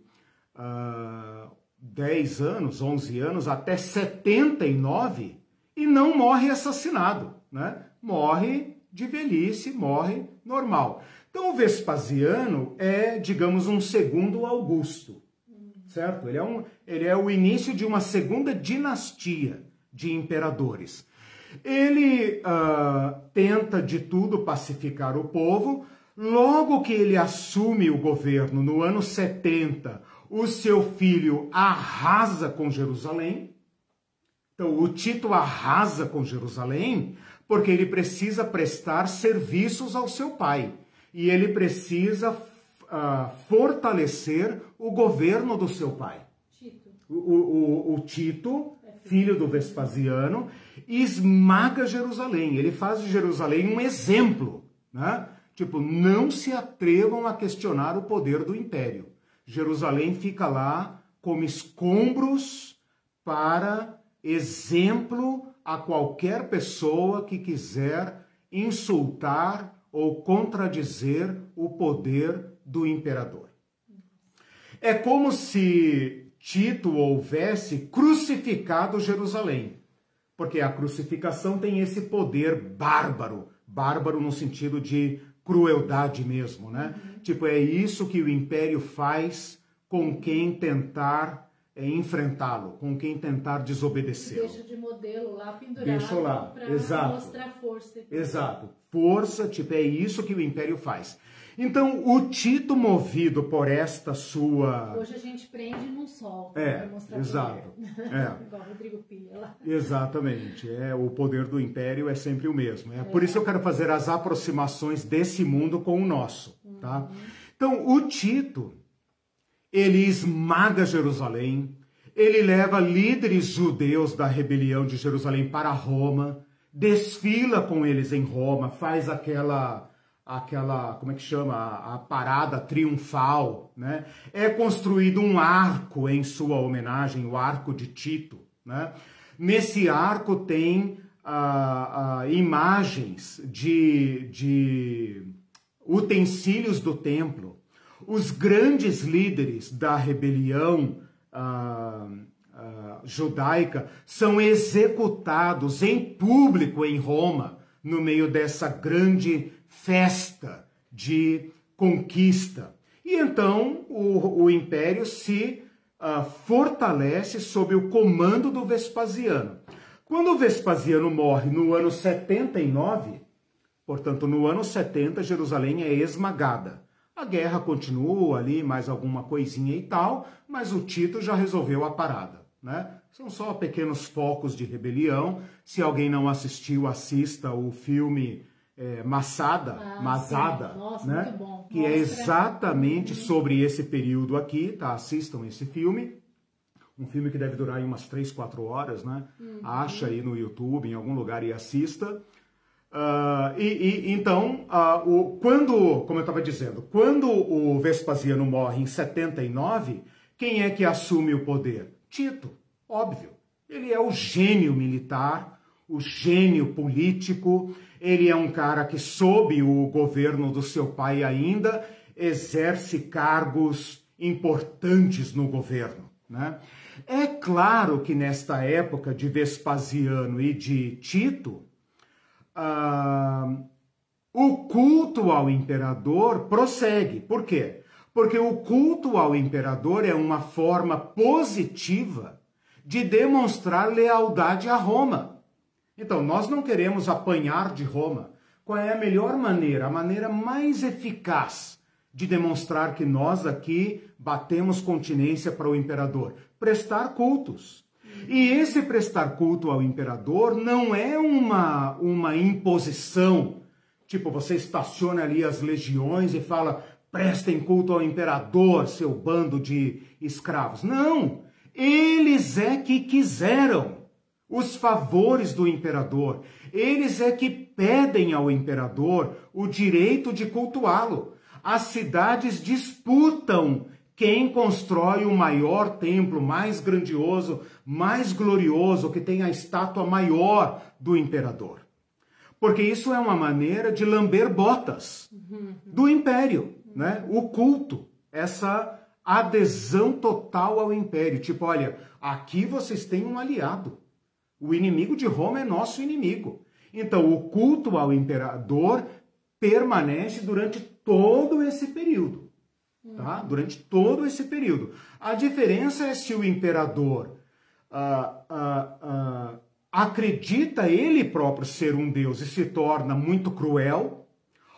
uh, 10 anos, 11 anos, até 79 e não morre assassinado, né? Morre de velhice, morre normal. Então o Vespasiano é, digamos, um segundo Augusto certo? Ele é, um, ele é o início de uma segunda dinastia de imperadores. Ele uh, tenta de tudo pacificar o povo. Logo que ele assume o governo no ano 70, o seu filho arrasa com Jerusalém. Então, o Tito arrasa com Jerusalém porque ele precisa prestar serviços ao seu pai. E ele precisa uh, fortalecer o governo do seu pai. Tito. O, o, o Tito, filho do Vespasiano, esmaga Jerusalém. Ele faz de Jerusalém um exemplo, né? Tipo, não se atrevam a questionar o poder do império. Jerusalém fica lá como escombros para exemplo a qualquer pessoa que quiser insultar ou contradizer o poder do imperador. É como se Tito houvesse crucificado Jerusalém, porque a crucificação tem esse poder bárbaro, bárbaro no sentido de crueldade mesmo, né? Uhum. Tipo, é isso que o império faz com quem tentar é, enfrentá-lo, com quem tentar desobedecer. Deixa de modelo lá pendurado Deixa lá, exato. mostrar força. Exato. Força, tipo, é isso que o império faz. Então, o Tito, movido por esta sua. Hoje a gente prende num sol. É, exato. *laughs* É. Igual Rodrigo Pia lá. Exatamente. É, o poder do império é sempre o mesmo. É, é. Por isso eu quero fazer as aproximações desse mundo com o nosso. Tá? Uhum. Então, o Tito, ele esmaga Jerusalém, ele leva líderes judeus da rebelião de Jerusalém para Roma, desfila com eles em Roma, faz aquela aquela, como é que chama, a, a, parada triunfal, né? É construído um arco em sua homenagem, o arco de Tito, né? Nesse arco tem ah, ah, imagens de, de utensílios do templo. Os grandes líderes da rebelião ah, judaica são executados em público em Roma, no meio dessa grande festa de conquista. E então o, o império se uh, fortalece sob o comando do Vespasiano. Quando o Vespasiano morre no ano 79, portanto, no ano 70, Jerusalém é esmagada. A guerra continua ali, mais alguma coisinha e tal, mas o Tito já resolveu a parada. Né? São só pequenos focos de rebelião. Se alguém não assistiu, assista o filme é, Massada, ah, Masada, Nossa, né? que é exatamente uhum. sobre esse período aqui, tá? Assistam esse filme. Um filme que deve durar umas 3, 4 horas, né? Uhum. Acha aí no YouTube, em algum lugar e assista. Uh, e, e, então, uh, o, quando, como eu estava dizendo, quando o Vespasiano morre em 79, quem é que assume o poder? Tito, óbvio. Ele é o gênio militar, o gênio político, ele é um cara que, sob o governo do seu pai ainda, exerce cargos importantes no governo. Né? É claro que nesta época de Vespasiano e de Tito, ah, o culto ao imperador prossegue. Por quê? Porque o culto ao imperador é uma forma positiva de demonstrar lealdade a Roma. Então, nós não queremos apanhar de Roma. Qual é a melhor maneira, a maneira mais eficaz de demonstrar que nós aqui batemos continência para o imperador? Prestar cultos. E esse prestar culto ao imperador não é uma, uma imposição. Tipo, você estaciona ali as legiões e fala: prestem culto ao imperador, seu bando de escravos. Não! Eles é que quiseram os favores do imperador. Eles é que pedem ao imperador o direito de cultuá-lo. As cidades disputam quem constrói o maior templo, mais grandioso, mais glorioso, que tem a estátua maior do imperador. Porque isso é uma maneira de lamber botas do império, né? O culto, essa adesão total ao império. Tipo, olha, aqui vocês têm um aliado. O inimigo de Roma é nosso inimigo. Então, o culto ao imperador permanece durante todo esse período. Tá? Durante todo esse período. A diferença é se o imperador ah, ah, ah, acredita ele próprio ser um deus e se torna muito cruel,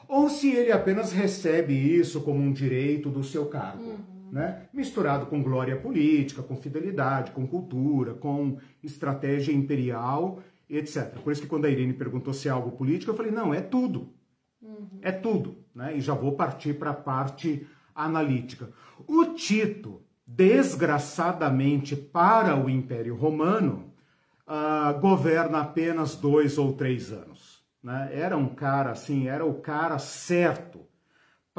ou se ele apenas recebe isso como um direito do seu cargo. Uhum né? misturado com glória política, com fidelidade, com cultura, com estratégia imperial, etc. Por isso que quando a Irene perguntou se é algo político, eu falei, não, é tudo. Uhum. É tudo. Né? E já vou partir para a parte analítica. O Tito, desgraçadamente para o Império Romano, uh, governa apenas dois ou três anos. né? Era um cara assim, era o cara certo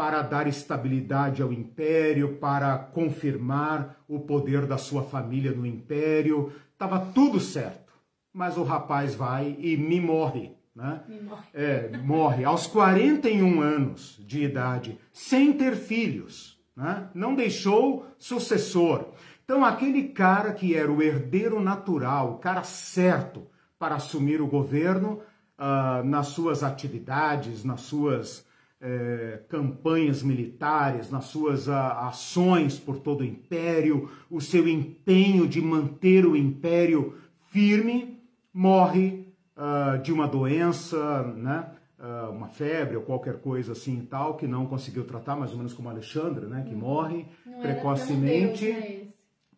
para dar estabilidade ao império, para confirmar o poder da sua família no império. Tava tudo certo. Mas o rapaz vai e me morre. Né? Me morre. É, morre aos 41 anos de idade, sem ter filhos. Né? Não deixou sucessor. Então, aquele cara que era o herdeiro natural, o cara certo para assumir o governo, uh, nas suas atividades, nas suas eh, campanhas militares, nas suas uh, ações por todo o império, o seu empenho de manter o império firme, morre uh, de uma doença, né? Uh, uma febre ou qualquer coisa assim e tal, que não conseguiu tratar, mais ou menos como Alexandre, né? Que morre Não precocemente. Deus, né?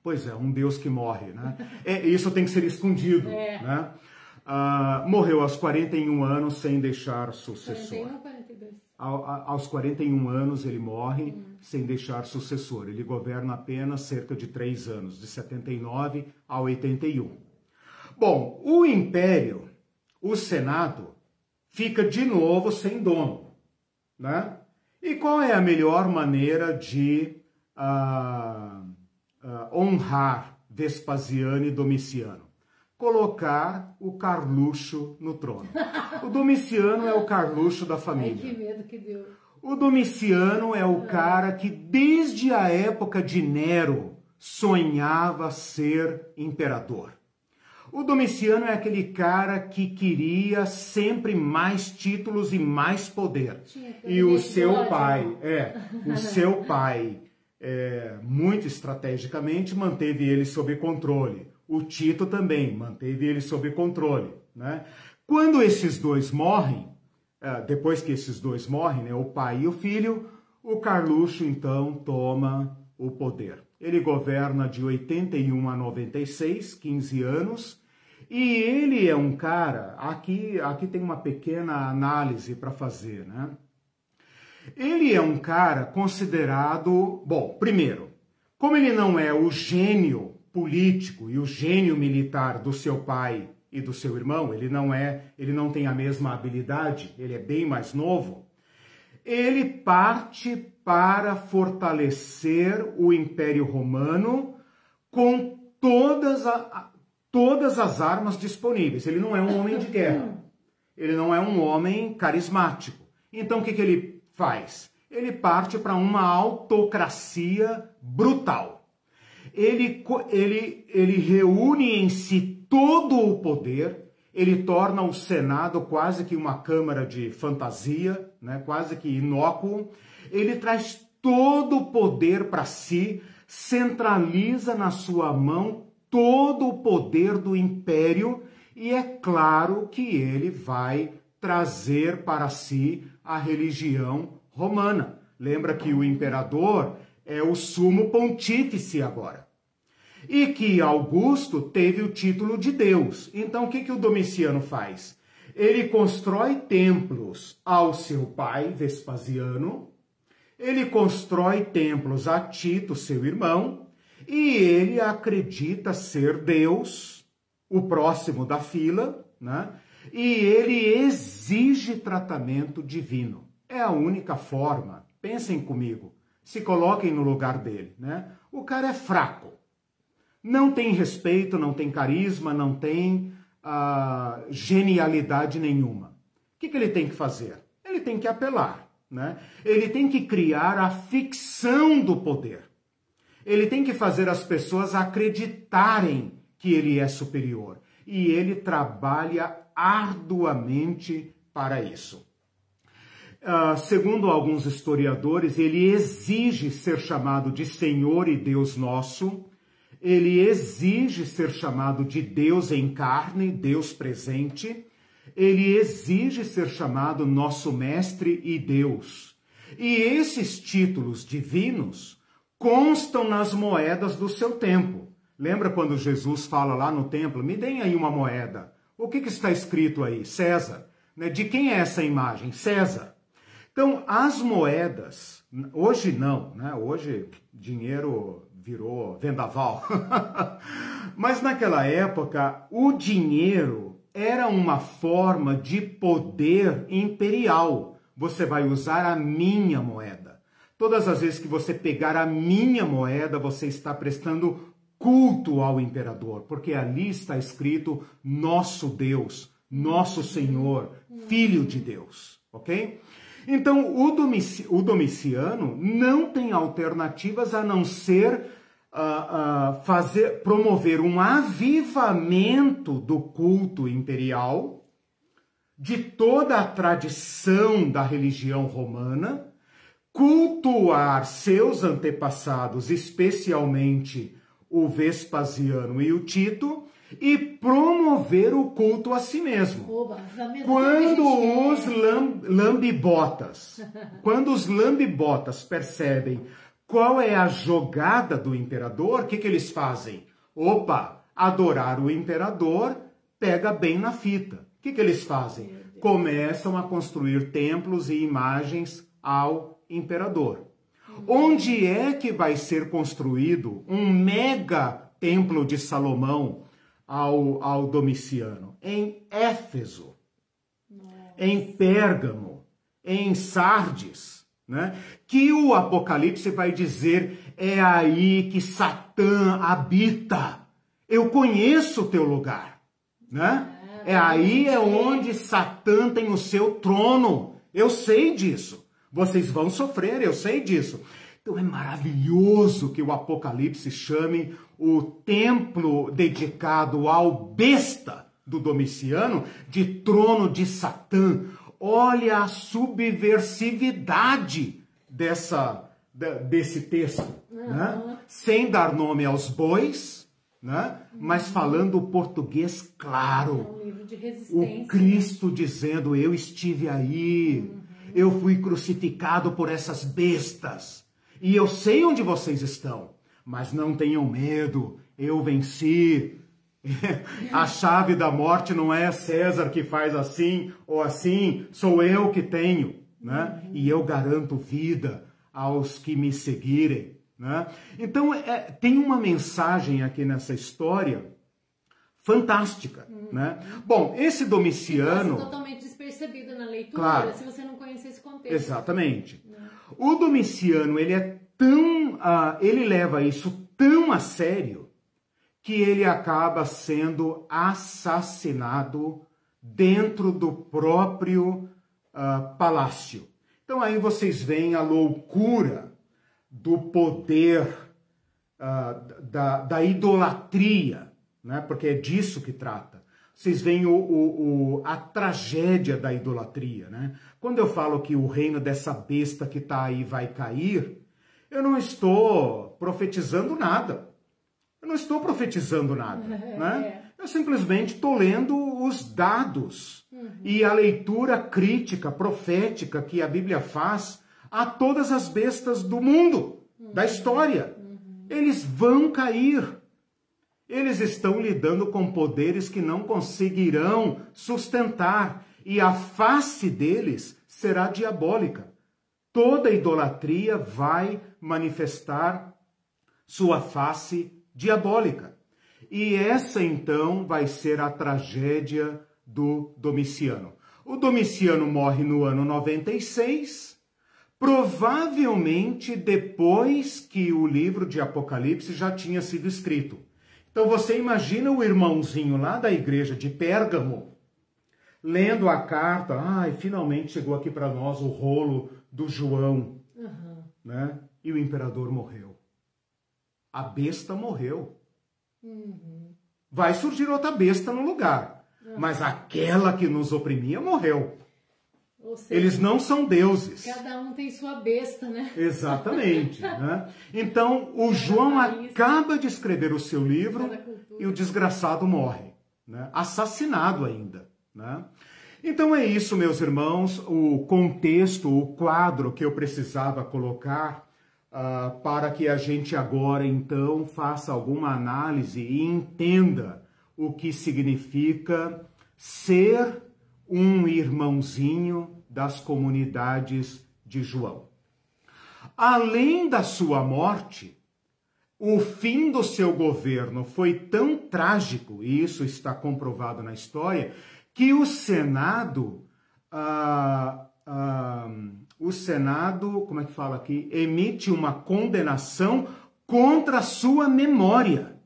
Pois é, um Deus que morre, né? *laughs* É, isso tem que ser escondido, É. né? Ah, morreu aos 41 anos sem deixar sucessor. Aos 41 anos ele morre sem deixar sucessor. Ele governa apenas cerca de três anos, de 79 a 81. Bom, o império, o Senado, fica de novo sem dono, né? E qual é a melhor maneira de ah, ah, honrar Vespasiano e Domiciano? Colocar o Carluxo no trono. O Domiciano é o Carluxo da Ai, família. que medo que deu. O Domiciano é o cara que, desde a época de Nero, sonhava ser imperador. O Domiciano é aquele cara que queria sempre mais títulos e mais poder. E o seu né? pai, é, *laughs* o seu pai, é, muito estrategicamente, manteve ele sob controle. O Tito também manteve ele sob controle. Né? Quando esses dois morrem, é, depois que esses dois morrem, né, o pai e o filho, o Carluxo então toma o poder. Ele governa de 81 a 96, 15 anos, e ele é um cara, aqui, aqui tem uma pequena análise para fazer, né? Ele é um cara considerado, bom, primeiro, como ele não é o gênio político e o gênio militar do seu pai e do seu irmão, ele não é, ele não tem a mesma habilidade, ele é bem mais novo. Ele parte para fortalecer o Império Romano com todas, a- todas as armas disponíveis. Ele não é um homem de guerra. Ele não é um homem carismático. Então o que, que ele faz? Ele parte para uma autocracia brutal. Ele, ele, ele reúne em si todo o poder, ele torna o Senado quase que uma câmara de fantasia, né? quase que inócuo. Ele traz todo o poder para si, centraliza na sua mão todo o poder do império e é claro que ele vai trazer para si a religião romana. Lembra que o imperador é o sumo pontífice agora. E que Augusto teve o título de Deus. Então o que, que o Domiciano faz? Ele constrói templos ao seu pai, Vespasiano, ele constrói templos a Tito, seu irmão, e ele acredita ser Deus, o próximo da fila, né? E ele exige tratamento divino. É a única forma. Pensem comigo, se coloquem no lugar dele, né? O cara é fraco. Não tem respeito, não tem carisma, não tem ah, genialidade nenhuma. O que, que ele tem que fazer? Ele tem que apelar, né? Ele tem que criar a ficção do poder. Ele tem que fazer as pessoas acreditarem que ele é superior. E ele trabalha arduamente para isso. Ah, segundo alguns historiadores, ele exige ser chamado de Senhor e Deus nosso, ele exige ser chamado de Deus em carne, Deus presente, ele exige ser chamado nosso Mestre e Deus. E esses títulos divinos constam nas moedas do seu tempo. Lembra quando Jesus fala lá no templo: me deem aí uma moeda. O que, que está escrito aí? César. Né? De quem é essa imagem? César. Então, as moedas, hoje não, né? Hoje dinheiro virou vendaval. *laughs* Mas naquela época, o dinheiro era uma forma de poder imperial. Você vai usar a minha moeda. Todas as vezes que você pegar a minha moeda, você está prestando culto ao imperador, porque ali está escrito nosso Deus, nosso Senhor, Filho de Deus, ok? Então, o, Domici o Domiciano não tem alternativas a não ser uh, uh, fazer, promover um avivamento do culto imperial, de toda a tradição da religião romana, cultuar seus antepassados, especialmente o Vespasiano e o Tito, e promover o culto a si mesmo. Oba, quando os lambibotas, quando os lambibotas percebem qual é a jogada do imperador, o que, que eles fazem? Opa, adorar o imperador pega bem na fita. O que, que eles fazem? Começam a construir templos e imagens ao imperador. Onde é que vai ser construído um mega templo de Salomão ao, ao Domiciano? Em Éfeso, Nossa. em Pérgamo, em Sardes, né? que o Apocalipse vai dizer é aí que Satã habita. Eu conheço o teu lugar, né? É aí é onde Satã tem o seu trono. Eu sei disso. Vocês vão sofrer, eu sei disso. Então é maravilhoso que o Apocalipse chame o templo dedicado ao besta do Domiciano de trono de Satã. Olha a subversividade dessa, desse texto, uhum. né? sem dar nome aos bois, né? mas falando o português claro. É um o Cristo né? dizendo: Eu estive aí, uhum. eu fui crucificado por essas bestas, e eu sei onde vocês estão, mas não tenham medo, eu venci. *laughs* A chave da morte não é César que faz assim ou assim, sou eu que tenho, né? E eu garanto vida aos que me seguirem, né? Então é, tem uma mensagem aqui nessa história fantástica, uhum. né? Bom, esse Domiciano totalmente despercebido na leitura, claro, se você não conhecer esse contexto. Exatamente. Uhum. O Domiciano ele é tão, uh, ele leva isso tão a sério que ele acaba sendo assassinado dentro do próprio uh, palácio. Então aí vocês veem a loucura do poder, uh, da, da, idolatria, né? porque é disso que trata. Vocês veem o, o, o, a tragédia da idolatria. Né? Quando eu falo que o reino dessa besta que está aí vai cair, eu não estou profetizando nada. Eu não estou profetizando nada, *laughs* né? Eu simplesmente estou lendo os dados uhum. e a leitura crítica, profética que a Bíblia faz a todas as bestas do mundo, uhum. da história. Uhum. Eles vão cair. Eles estão lidando com poderes que não conseguirão sustentar e a face deles será diabólica. Toda idolatria vai manifestar sua face diabólica. E essa então vai ser a tragédia do Domiciano. O Domiciano morre no ano 96, provavelmente depois que o livro de Apocalipse já tinha sido escrito. Então você imagina o irmãozinho lá da igreja de Pérgamo lendo a carta, ai, finalmente chegou aqui para nós o rolo do João, uhum. né? E o imperador morreu. A besta morreu. Uhum. Vai surgir outra besta no lugar. Uhum. Mas aquela que nos oprimia morreu. Seja, Eles não são deuses. Cada um tem sua besta, né? Exatamente. *laughs* né? Então, o João acaba de escrever o seu livro e o desgraçado morre. Né? Assassinado ainda. Né? Então é isso, meus irmãos, o contexto, o quadro que eu precisava colocar uh, para que a gente agora então faça alguma análise e entenda o que significa ser um irmãozinho das comunidades de João. Além da sua morte, o fim do seu governo foi tão trágico, e isso está comprovado na história, que o Senado, ah, ah, o Senado, como é que fala aqui, emite uma condenação contra a sua memória.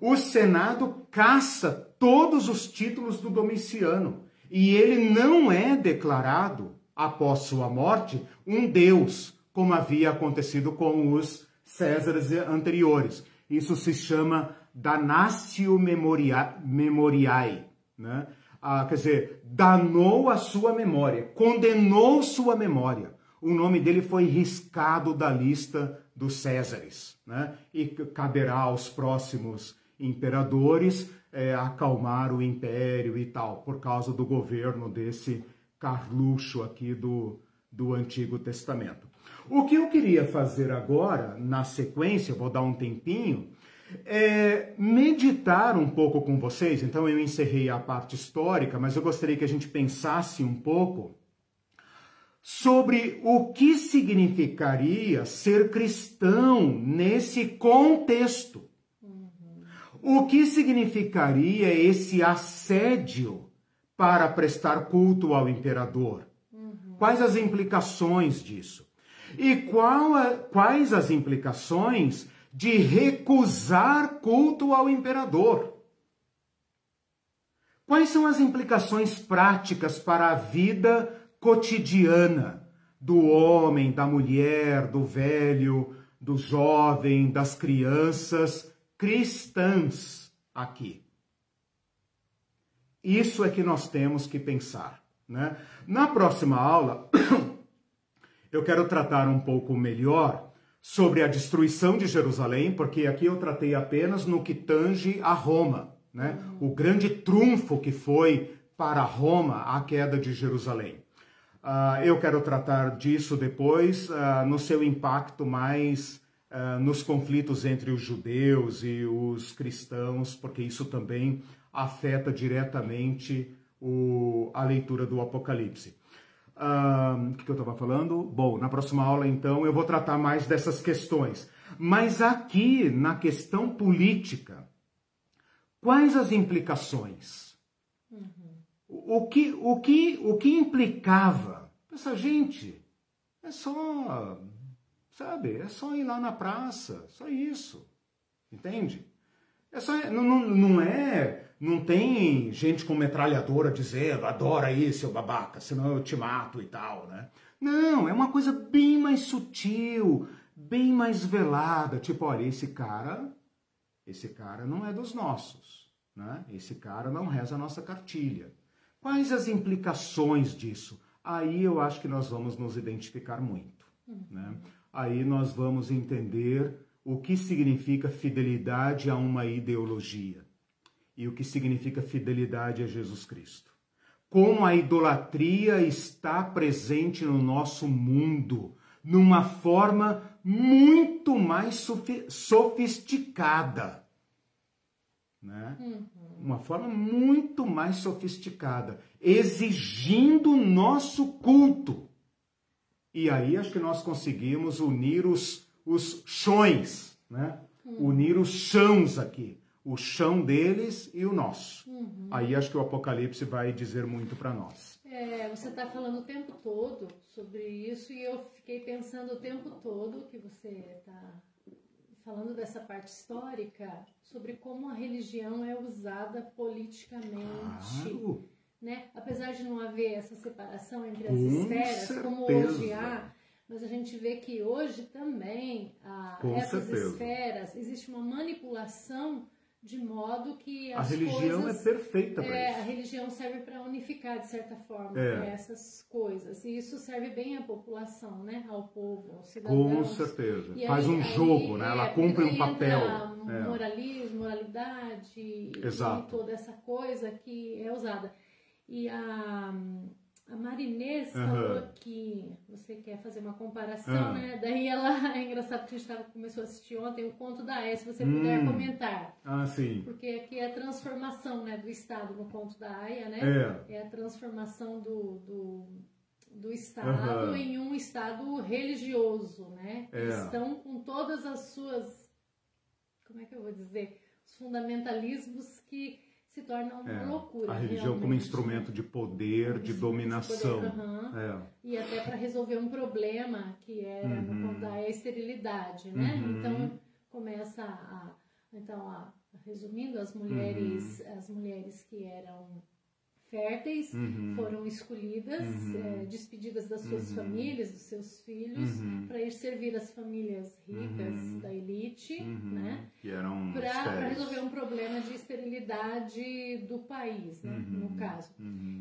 O Senado caça todos os títulos do Domiciano e ele não é declarado, após sua morte, um deus, como havia acontecido com os Césares anteriores. Isso se chama danatio memoriae, né? Ah, quer dizer, danou a sua memória, condenou sua memória. O nome dele foi riscado da lista dos Césares, né? E caberá aos próximos imperadores é, acalmar o império e tal, por causa do governo desse Carluxo aqui do, do Antigo Testamento. O que eu queria fazer agora, na sequência, vou dar um tempinho, é, meditar um pouco com vocês. Então eu encerrei a parte histórica, mas eu gostaria que a gente pensasse um pouco sobre o que significaria ser cristão nesse contexto. Uhum. O que significaria esse assédio para prestar culto ao imperador? Uhum. Quais as implicações disso? E qual a, quais as implicações de recusar culto ao imperador. Quais são as implicações práticas para a vida cotidiana do homem, da mulher, do velho, do jovem, das crianças cristãs aqui? Isso é que nós temos que pensar. Né? Na próxima aula, *coughs* eu quero tratar um pouco melhor sobre a destruição de Jerusalém, porque aqui eu tratei apenas no que tange a Roma, né? O grande trunfo que foi para Roma a queda de Jerusalém. Uh, eu quero tratar disso depois uh, no seu impacto mais uh, nos conflitos entre os judeus e os cristãos, porque isso também afeta diretamente o, a leitura do Apocalipse. O que, que eu estava falando? Bom, na próxima aula, então, eu vou tratar mais dessas questões. Mas aqui, na questão política, quais as implicações? Uhum. O, que, o, que, o que implicava? Essa gente, é só, sabe, é só ir lá na praça, só isso. Entende? É só, não, não é não tem gente com metralhadora dizendo, adora isso, seu babaca, senão eu te mato e tal, né? Não, é uma coisa bem mais sutil, bem mais velada. Tipo, olha, esse cara, esse cara não é dos nossos, né? Esse cara não reza a nossa cartilha. Quais as implicações disso? Aí eu acho que nós vamos nos identificar muito, né? Aí nós vamos entender o que significa fidelidade a uma ideologia e o que significa fidelidade a Jesus Cristo. Como a idolatria está presente no nosso mundo, numa forma muito mais sofisticada. Né? Uhum. Uma forma muito mais sofisticada, exigindo nosso culto. E aí acho que nós conseguimos unir os, os chões, né? Uhum. unir os chãos aqui o chão deles e o nosso. Uhum. Aí acho que o Apocalipse vai dizer muito para nós. É, você está falando o tempo todo sobre isso e eu fiquei pensando o tempo todo que você está falando dessa parte histórica sobre como a religião é usada politicamente. Claro. Né? Apesar de não haver essa separação entre as Com esferas, certeza. como hoje há, mas a gente vê que hoje também ah, essas certeza. esferas existe uma manipulação de modo que a religião coisas, é perfeita para é, isso. A religião serve para unificar de certa forma é. essas coisas e isso serve bem à população, né, ao povo, aos cidadãos. Com certeza. E Faz aí, um jogo, aí, né? Ela é, cumpre um papel. É. Moralismo, moralidade Exato. e toda essa coisa que é usada. E a a Marinês uhum. falou que você quer fazer uma comparação, uhum. né? Daí ela, *laughs* é engraçado que a gente tava, começou a assistir ontem o conto da Aya, se você puder hum. comentar. Ah, sim. Porque aqui é a transformação né, do Estado no conto da Aya, né? É, é a transformação do, do, do Estado uhum. em um Estado religioso, né? É. Estão com todas as suas como é que eu vou dizer, os fundamentalismos que se tornam uma é, loucura. A religião como instrumento de poder, de dominação. De poder, uhum. é. E até para resolver um problema que era uhum. da esterilidade, né? Uhum. Então começa a, então a, resumindo as mulheres, uhum. as mulheres que eram férteis uhum. foram escolhidas, uhum. é, despedidas das suas uhum. famílias, dos seus filhos, uhum. para ir servir as famílias ricas uhum. da elite, uhum. né? Para resolver um problema de esterilidade do país, né? No caso.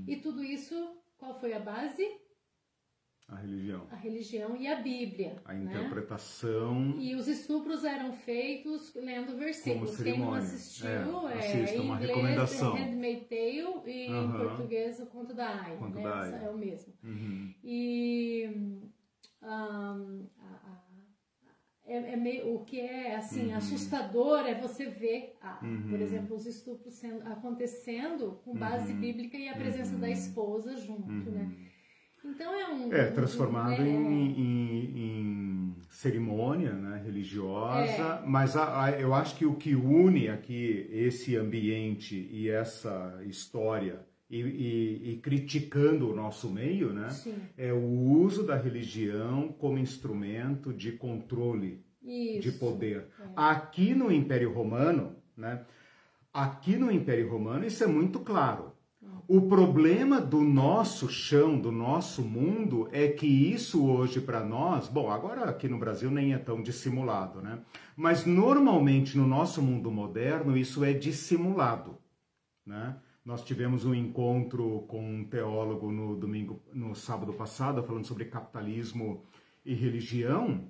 E tudo isso, qual foi a base? A religião. A religião e a Bíblia. A né? interpretação. E os estupros eram feitos lendo versículos. Quem não assistiu, é, assista, é uma inglês, recomendação. Handmaid's Tale e em português o Conto da Aya. Conto né? da Aya. É o mesmo. Uhum. E um, a, a, é, é meio, o que é assim uhum. assustador é você ver, uhum. por exemplo, os estupros sendo, acontecendo com base uhum. bíblica e a presença da uhum. esposa junto, né? Então é um. É, transformado um, em, em, em, cerimônia né, religiosa, é. mas a, a, eu acho que o que une aqui esse ambiente e essa história. E, e, e criticando o nosso meio, né? Sim. É o uso da religião como instrumento de controle, Isso. de poder. É. Aqui no Império Romano, né? Aqui no Império Romano isso é muito claro. O problema do nosso chão, do nosso mundo, é que isso hoje para nós, bom, agora aqui no Brasil nem é tão dissimulado, né? Mas normalmente no nosso mundo moderno isso é dissimulado, né? Nós tivemos um encontro com um teólogo no domingo, no sábado passado, falando sobre capitalismo e religião,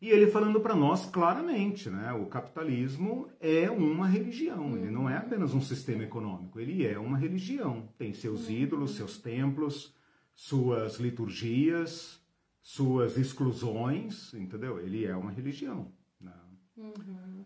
e ele falando para nós claramente, né? O capitalismo é uma religião, uhum. ele não é apenas um sistema econômico, ele é uma religião. Tem seus uhum. ídolos, seus templos, suas liturgias, suas exclusões, entendeu? Ele é uma religião. Né? Uhum.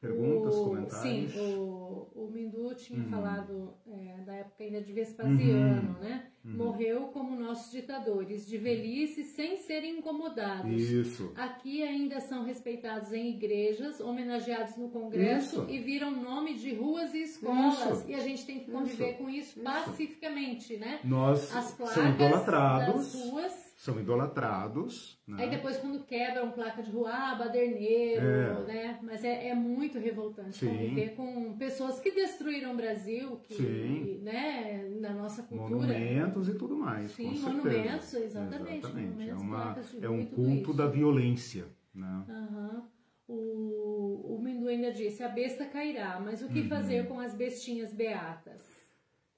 Perguntas, o, comentários? Sim, o, o Mindu tinha uhum. falado é, da época ainda de Vespasiano, uhum. né? Uhum. Morreu como nossos ditadores, de velhice, sem serem incomodados. Isso. Aqui ainda são respeitados em igrejas, homenageados no Congresso isso. e viram nome de ruas e escolas. Isso. E a gente tem que conviver com isso, pacificamente, né? Nós As placas somos idolatrados. das ruas são idolatrados. Né? Aí depois quando quebram placa de rua, ah, baderneiro, é. né? Mas é, é muito revoltante Sim. conviver com pessoas que destruíram o Brasil, que, Sim. né, na nossa cultura. Monumentos e tudo mais. Sim, monumentos, exatamente. exatamente. Monumentos, é, uma, é um culto da violência. Né? Uhum. O, o Mindu ainda disse, a besta cairá, mas o que uhum. fazer com as bestinhas beatas?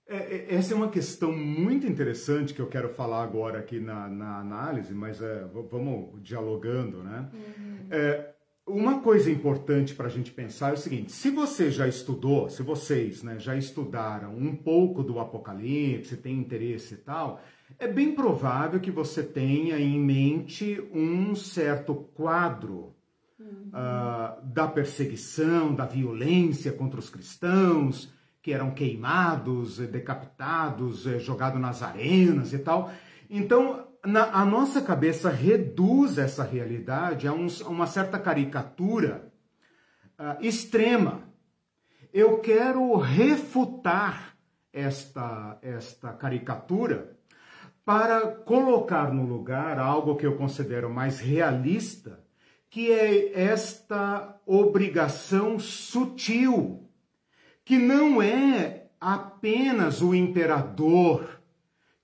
É, é, essa é uma questão muito interessante que eu quero falar agora aqui na, na análise, mas é, vamos dialogando, né? Uhum. É, uma coisa importante para a gente pensar é o seguinte: se você já estudou, se vocês né, já estudaram um pouco do Apocalipse, tem interesse e tal, é bem provável que você tenha em mente um certo quadro uhum. uh, da perseguição, da violência contra os cristãos que eram queimados, eh, decapitados, eh, jogados nas arenas e tal. Então, na, a nossa cabeça reduz essa realidade a, um, a uma certa caricatura uh, extrema. Eu quero refutar esta, esta caricatura para colocar no lugar algo que eu considero mais realista, que é esta obrigação sutil que não é apenas o imperador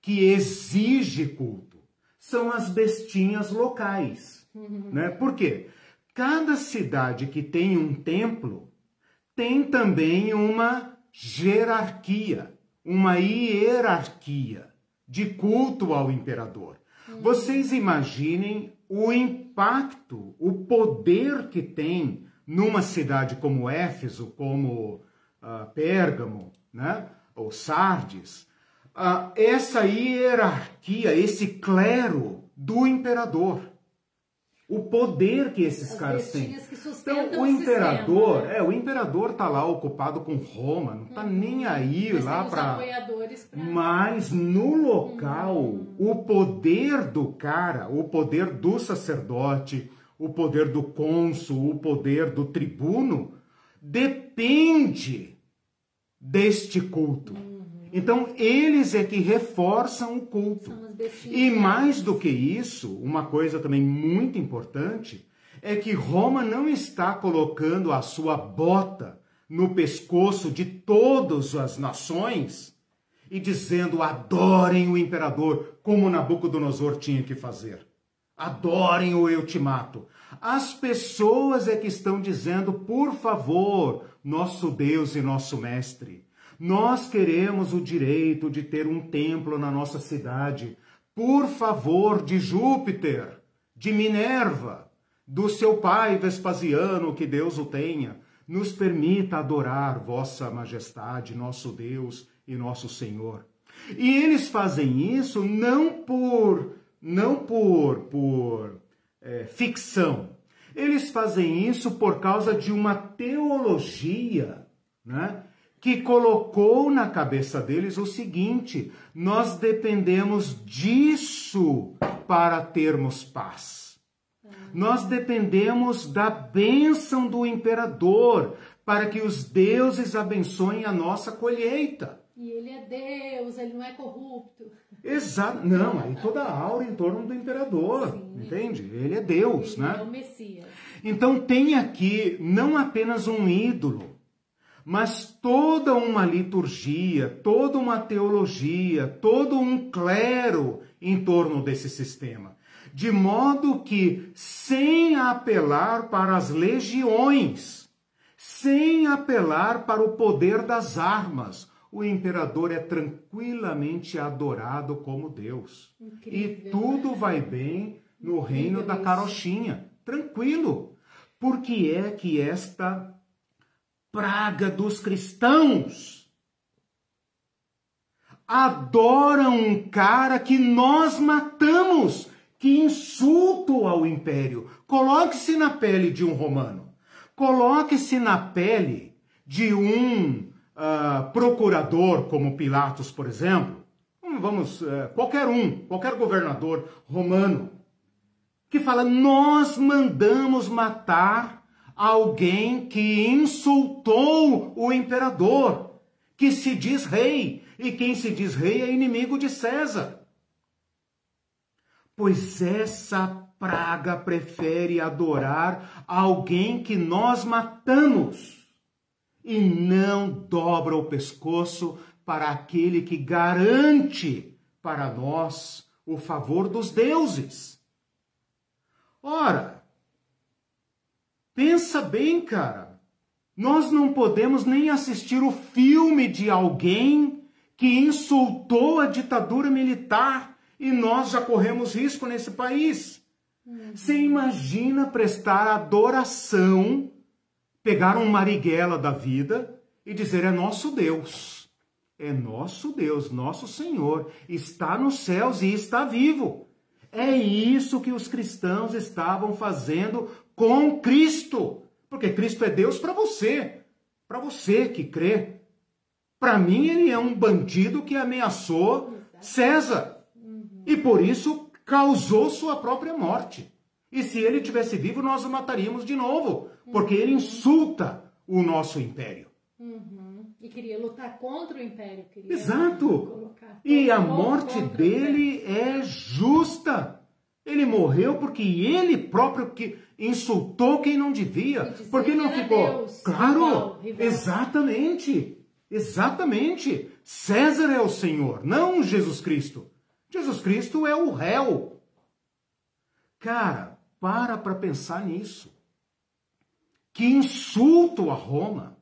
que exige culto, são as bestinhas locais. Uhum. Né? Por quê? Cada cidade que tem um templo tem também uma jerarquia, uma hierarquia de culto ao imperador. Uhum. Vocês imaginem o impacto, o poder que tem numa cidade como Éfeso, como Pérgamo, né? ou Sardes, uh, essa hierarquia, esse clero do imperador. O poder que esses As caras têm. então, o imperador, sistema, né? é, o imperador tá lá ocupado com Roma, não tá hum, nem aí lá para pra... Mas no local, hum. o poder do cara, o poder do sacerdote, o poder do cônsul, o poder do tribuno, depende deste culto. Então, eles é que reforçam o culto. E mais do que isso, uma coisa também muito importante é que Roma não está colocando a sua bota no pescoço de todas as nações e dizendo adorem o imperador, como Nabucodonosor tinha que fazer. Adorem o ultimato. As pessoas é que estão dizendo, por favor, nosso Deus e nosso mestre, nós queremos o direito de ter um templo na nossa cidade. Por favor, de Júpiter, de Minerva, do seu pai Vespasiano, que Deus o tenha, nos permita adorar vossa majestade, nosso Deus e nosso Senhor. E eles fazem isso não por não por por é, ficção. Eles fazem isso por causa de uma teologia, né? que colocou na cabeça deles o seguinte: nós dependemos disso para termos paz. Nós dependemos da bênção do imperador para que os deuses abençoem a nossa colheita. E ele é Deus, ele não é corrupto. Exato. Não, aí toda a aura em torno do imperador, Sim, entende? Ele é Deus, ele né? É o Messias. Então tem aqui não apenas um ídolo, mas toda uma liturgia, toda uma teologia, todo um clero em torno desse sistema. De modo que, sem apelar para as legiões, sem apelar para o poder das armas, o imperador é tranquilamente adorado como Deus. Incrível, e tudo né? vai bem no reino da carochinha. Tranquilo. Por que é que esta praga dos cristãos. Adoram um cara que nós matamos, que insulto ao império. Coloque-se na pele de um romano. Coloque-se na pele de um uh, procurador, como Pilatos, por exemplo. Hum, vamos, uh, qualquer um, qualquer governador romano, que fala: Nós mandamos matar alguém que insultou o imperador, que se diz rei, e quem se diz rei é inimigo de César. Pois essa praga prefere adorar alguém que nós matamos e não dobra o pescoço para aquele que garante para nós o favor dos deuses. Ora, Pensa bem, cara. Nós não podemos nem assistir o filme de alguém que insultou a ditadura militar e nós já corremos risco nesse país. Uhum. Você imagina prestar adoração, pegar um Marighella da vida e dizer é nosso Deus. É nosso Deus, nosso Senhor, está nos céus e está vivo. É isso que os cristãos estavam fazendo com Cristo. Porque Cristo é Deus para você, para você que crê. Para mim, ele é um bandido que ameaçou César e por isso causou sua própria morte. E se ele tivesse vivo, nós o mataríamos de novo, porque ele insulta o nosso império. Uhum. E queria lutar contra o império. Exato. E a morte dele é justa. Ele morreu porque ele próprio que insultou quem não devia. Porque não ficou. Deus, claro, rival, rival. exatamente. Exatamente. César é o Senhor, não Jesus Cristo. Jesus Cristo é o réu. Cara, para para pensar nisso. Que insulto a Roma.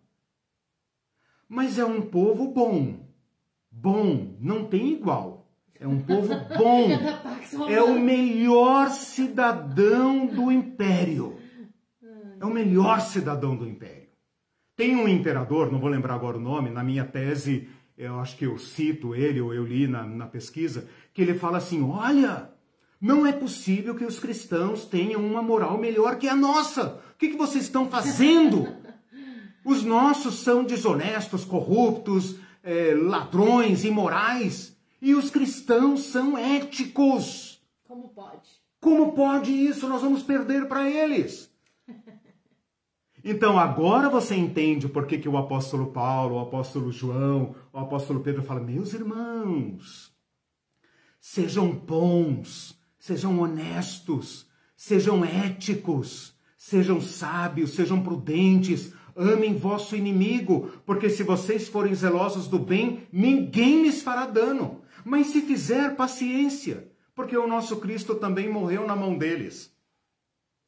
Mas é um povo bom. Bom, não tem igual. É um povo *laughs* bom. É o melhor cidadão do império. É o melhor cidadão do império. Tem um imperador, não vou lembrar agora o nome, na minha tese, eu acho que eu cito ele, ou eu li na, na pesquisa, que ele fala assim: olha, não é possível que os cristãos tenham uma moral melhor que a nossa. O que, que vocês estão fazendo? Os nossos são desonestos, corruptos, é, ladrões, imorais. E os cristãos são éticos. Como pode? Como pode isso? Nós vamos perder para eles. Então agora você entende por que, que o apóstolo Paulo, o apóstolo João, o apóstolo Pedro fala: meus irmãos, sejam bons, sejam honestos, sejam éticos, sejam sábios, sejam prudentes, amem vosso inimigo, porque se vocês forem zelosos do bem, ninguém lhes fará dano. Mas se fizer, paciência, porque o nosso Cristo também morreu na mão deles.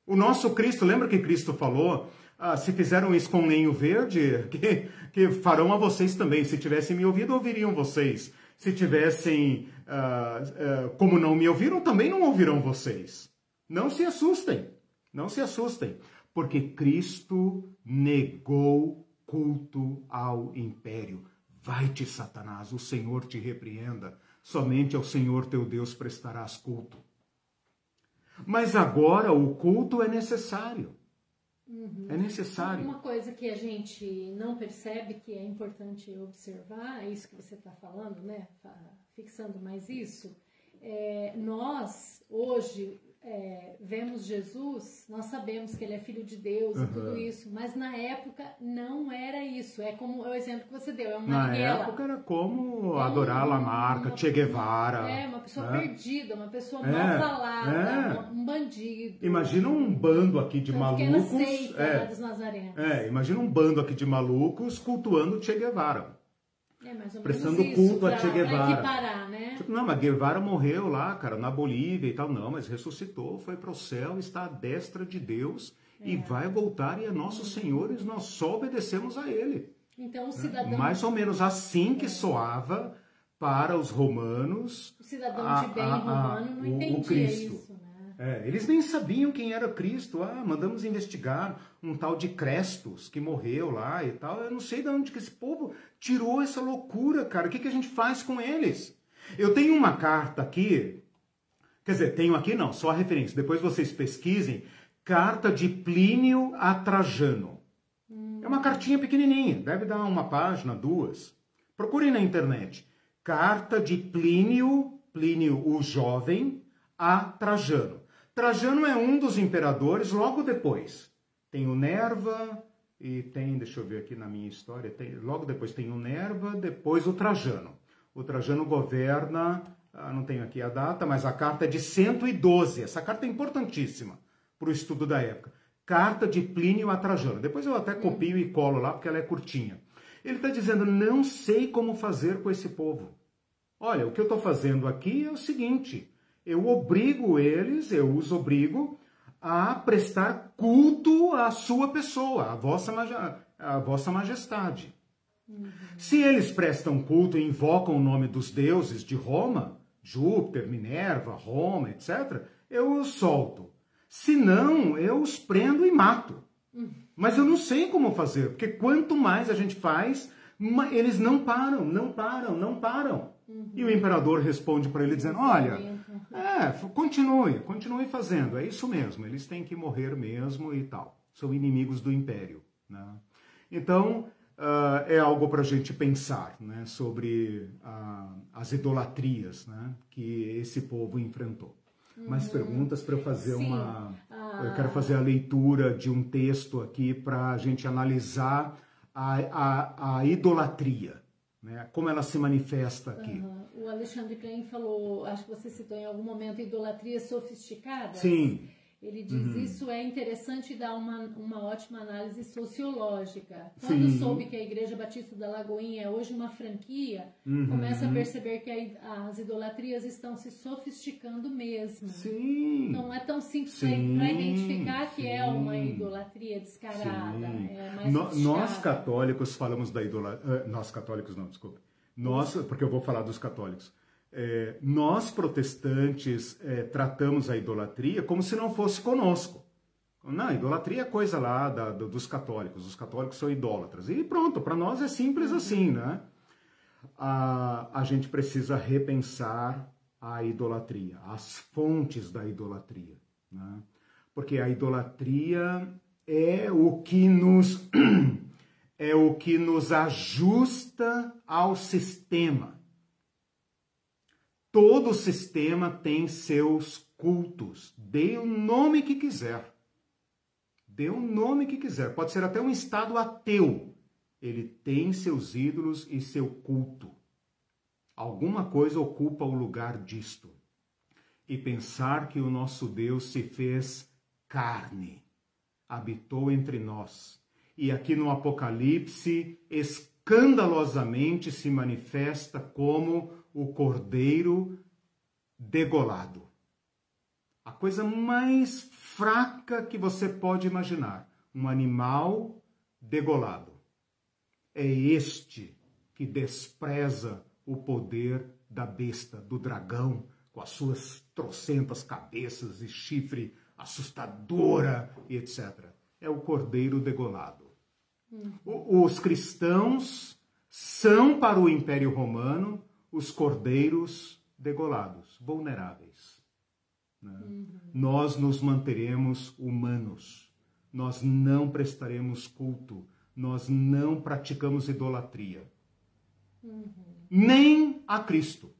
O nosso Cristo, lembra que Cristo falou ah, se fizeram isso com lenho verde, *laughs* que, que farão a vocês também. Se tivessem me ouvido, ouviriam vocês. Se tivessem, ah, ah, como não me ouviram, também não ouvirão vocês. Não se assustem, não se assustem, porque Cristo negou culto ao império. Vai-te, Satanás, o Senhor te repreenda. Somente ao Senhor teu Deus prestarás culto. Mas agora o culto é necessário. Uhum. É necessário. Uma coisa que a gente não percebe que é importante observar, é isso que você está falando, né? Fixando mais isso. É, nós, hoje, é, vemos Jesus, nós sabemos que ele é filho de Deus uhum. e tudo isso, mas na época não era isso. É como o exemplo que você deu, é uma Na época era como é adorar um, Lamarca, Che Guevara. É, uma pessoa né? perdida, uma pessoa é, mal falada, é. um bandido. Imagina um bando aqui de uma malucos. Seita, é, dos Nazarenos. é, imagina um bando aqui de malucos cultuando Che Guevara. É, prestando isso, culto a Che Guevara. Equiparar, né? Tipo, não, mas Guevara morreu lá, cara, na Bolívia e tal. Não, mas ressuscitou, foi para o céu, está à destra de Deus é. e vai voltar e é nosso Senhor e nós só obedecemos a Ele. Então o cidadão... Mais ou menos assim que soava para os romanos... O cidadão de bem a, a, romano não entendia o Cristo. isso? É, eles nem sabiam quem era Cristo. Ah, mandamos investigar um tal de Crestos que morreu lá e tal. Eu não sei de onde que esse povo tirou essa loucura, cara. O que, que a gente faz com eles? Eu tenho uma carta aqui, quer dizer, tenho aqui não, só a referência. Depois vocês pesquisem. Carta de Plínio a Trajano. É uma cartinha pequenininha, deve dar uma página, duas. Procurem na internet. Carta de Plínio, Plínio o Jovem, a Trajano. Trajano é um dos imperadores logo depois. Tem o Nerva e tem, deixa eu ver aqui na minha história, tem, logo depois tem o Nerva, depois o Trajano. O Trajano governa, ah, não tenho aqui a data, mas a carta é de 112. Essa carta é importantíssima para o estudo da época. Carta de Plínio a Trajano. Depois eu até copio e colo lá porque ela é curtinha. Ele está dizendo: não sei como fazer com esse povo. Olha, o que eu estou fazendo aqui é o seguinte: eu obrigo eles, eu os obrigo a prestar culto à sua pessoa, à vossa, à vossa majestade. Uhum. Se eles prestam culto e invocam o nome dos deuses de Roma, Júpiter, Minerva, Roma, etc., eu os solto. Se não, eu os prendo e mato. Uhum. Mas eu não sei como fazer, porque quanto mais a gente faz, eles não param, não param, não param. Uhum. E o imperador responde para ele dizendo: Olha, é, continue, continue fazendo, é isso mesmo, eles têm que morrer mesmo e tal. São inimigos do império. Né? Então, uh, é algo para a gente pensar né, sobre uh, as idolatrias né, que esse povo enfrentou. Uhum. Mais perguntas para eu fazer Sim. uma. Ah. Eu quero fazer a leitura de um texto aqui para a gente analisar a, a, a idolatria né? como ela se manifesta aqui. Uhum. O Alexandre Klein falou, acho que você citou em algum momento, idolatria sofisticada. Sim. Ele diz uhum. isso é interessante e dá uma, uma ótima análise sociológica. Quando Sim. soube que a Igreja Batista da Lagoinha é hoje uma franquia, uhum. começa a perceber que a, as idolatrias estão se sofisticando mesmo. Sim. Não é tão simples para identificar que Sim. é uma idolatria descarada. É no, nós católicos falamos da idolatria. Uh, nós católicos não, desculpa. Nós, porque eu vou falar dos católicos. É, nós protestantes é, tratamos a idolatria como se não fosse conosco. Não, idolatria é coisa lá da, dos católicos. Os católicos são idólatras. E pronto, para nós é simples assim, né? A, a gente precisa repensar a idolatria, as fontes da idolatria. Né? Porque a idolatria é o que nos *clears throat* é o que nos ajusta ao sistema Todo sistema tem seus cultos. Dê o nome que quiser. Dê o nome que quiser. Pode ser até um estado ateu. Ele tem seus ídolos e seu culto. Alguma coisa ocupa o lugar disto. E pensar que o nosso Deus se fez carne, habitou entre nós. E aqui no Apocalipse, escandalosamente se manifesta como o cordeiro degolado. A coisa mais fraca que você pode imaginar, um animal degolado. É este que despreza o poder da besta, do dragão, com as suas trocentas cabeças e chifre assustadora e etc. É o cordeiro degolado. Uhum. Os cristãos são para o Império Romano os cordeiros degolados, vulneráveis. Né? Uhum. Nós nos manteremos humanos, nós não prestaremos culto, nós não praticamos idolatria. Uhum. Nem a Cristo.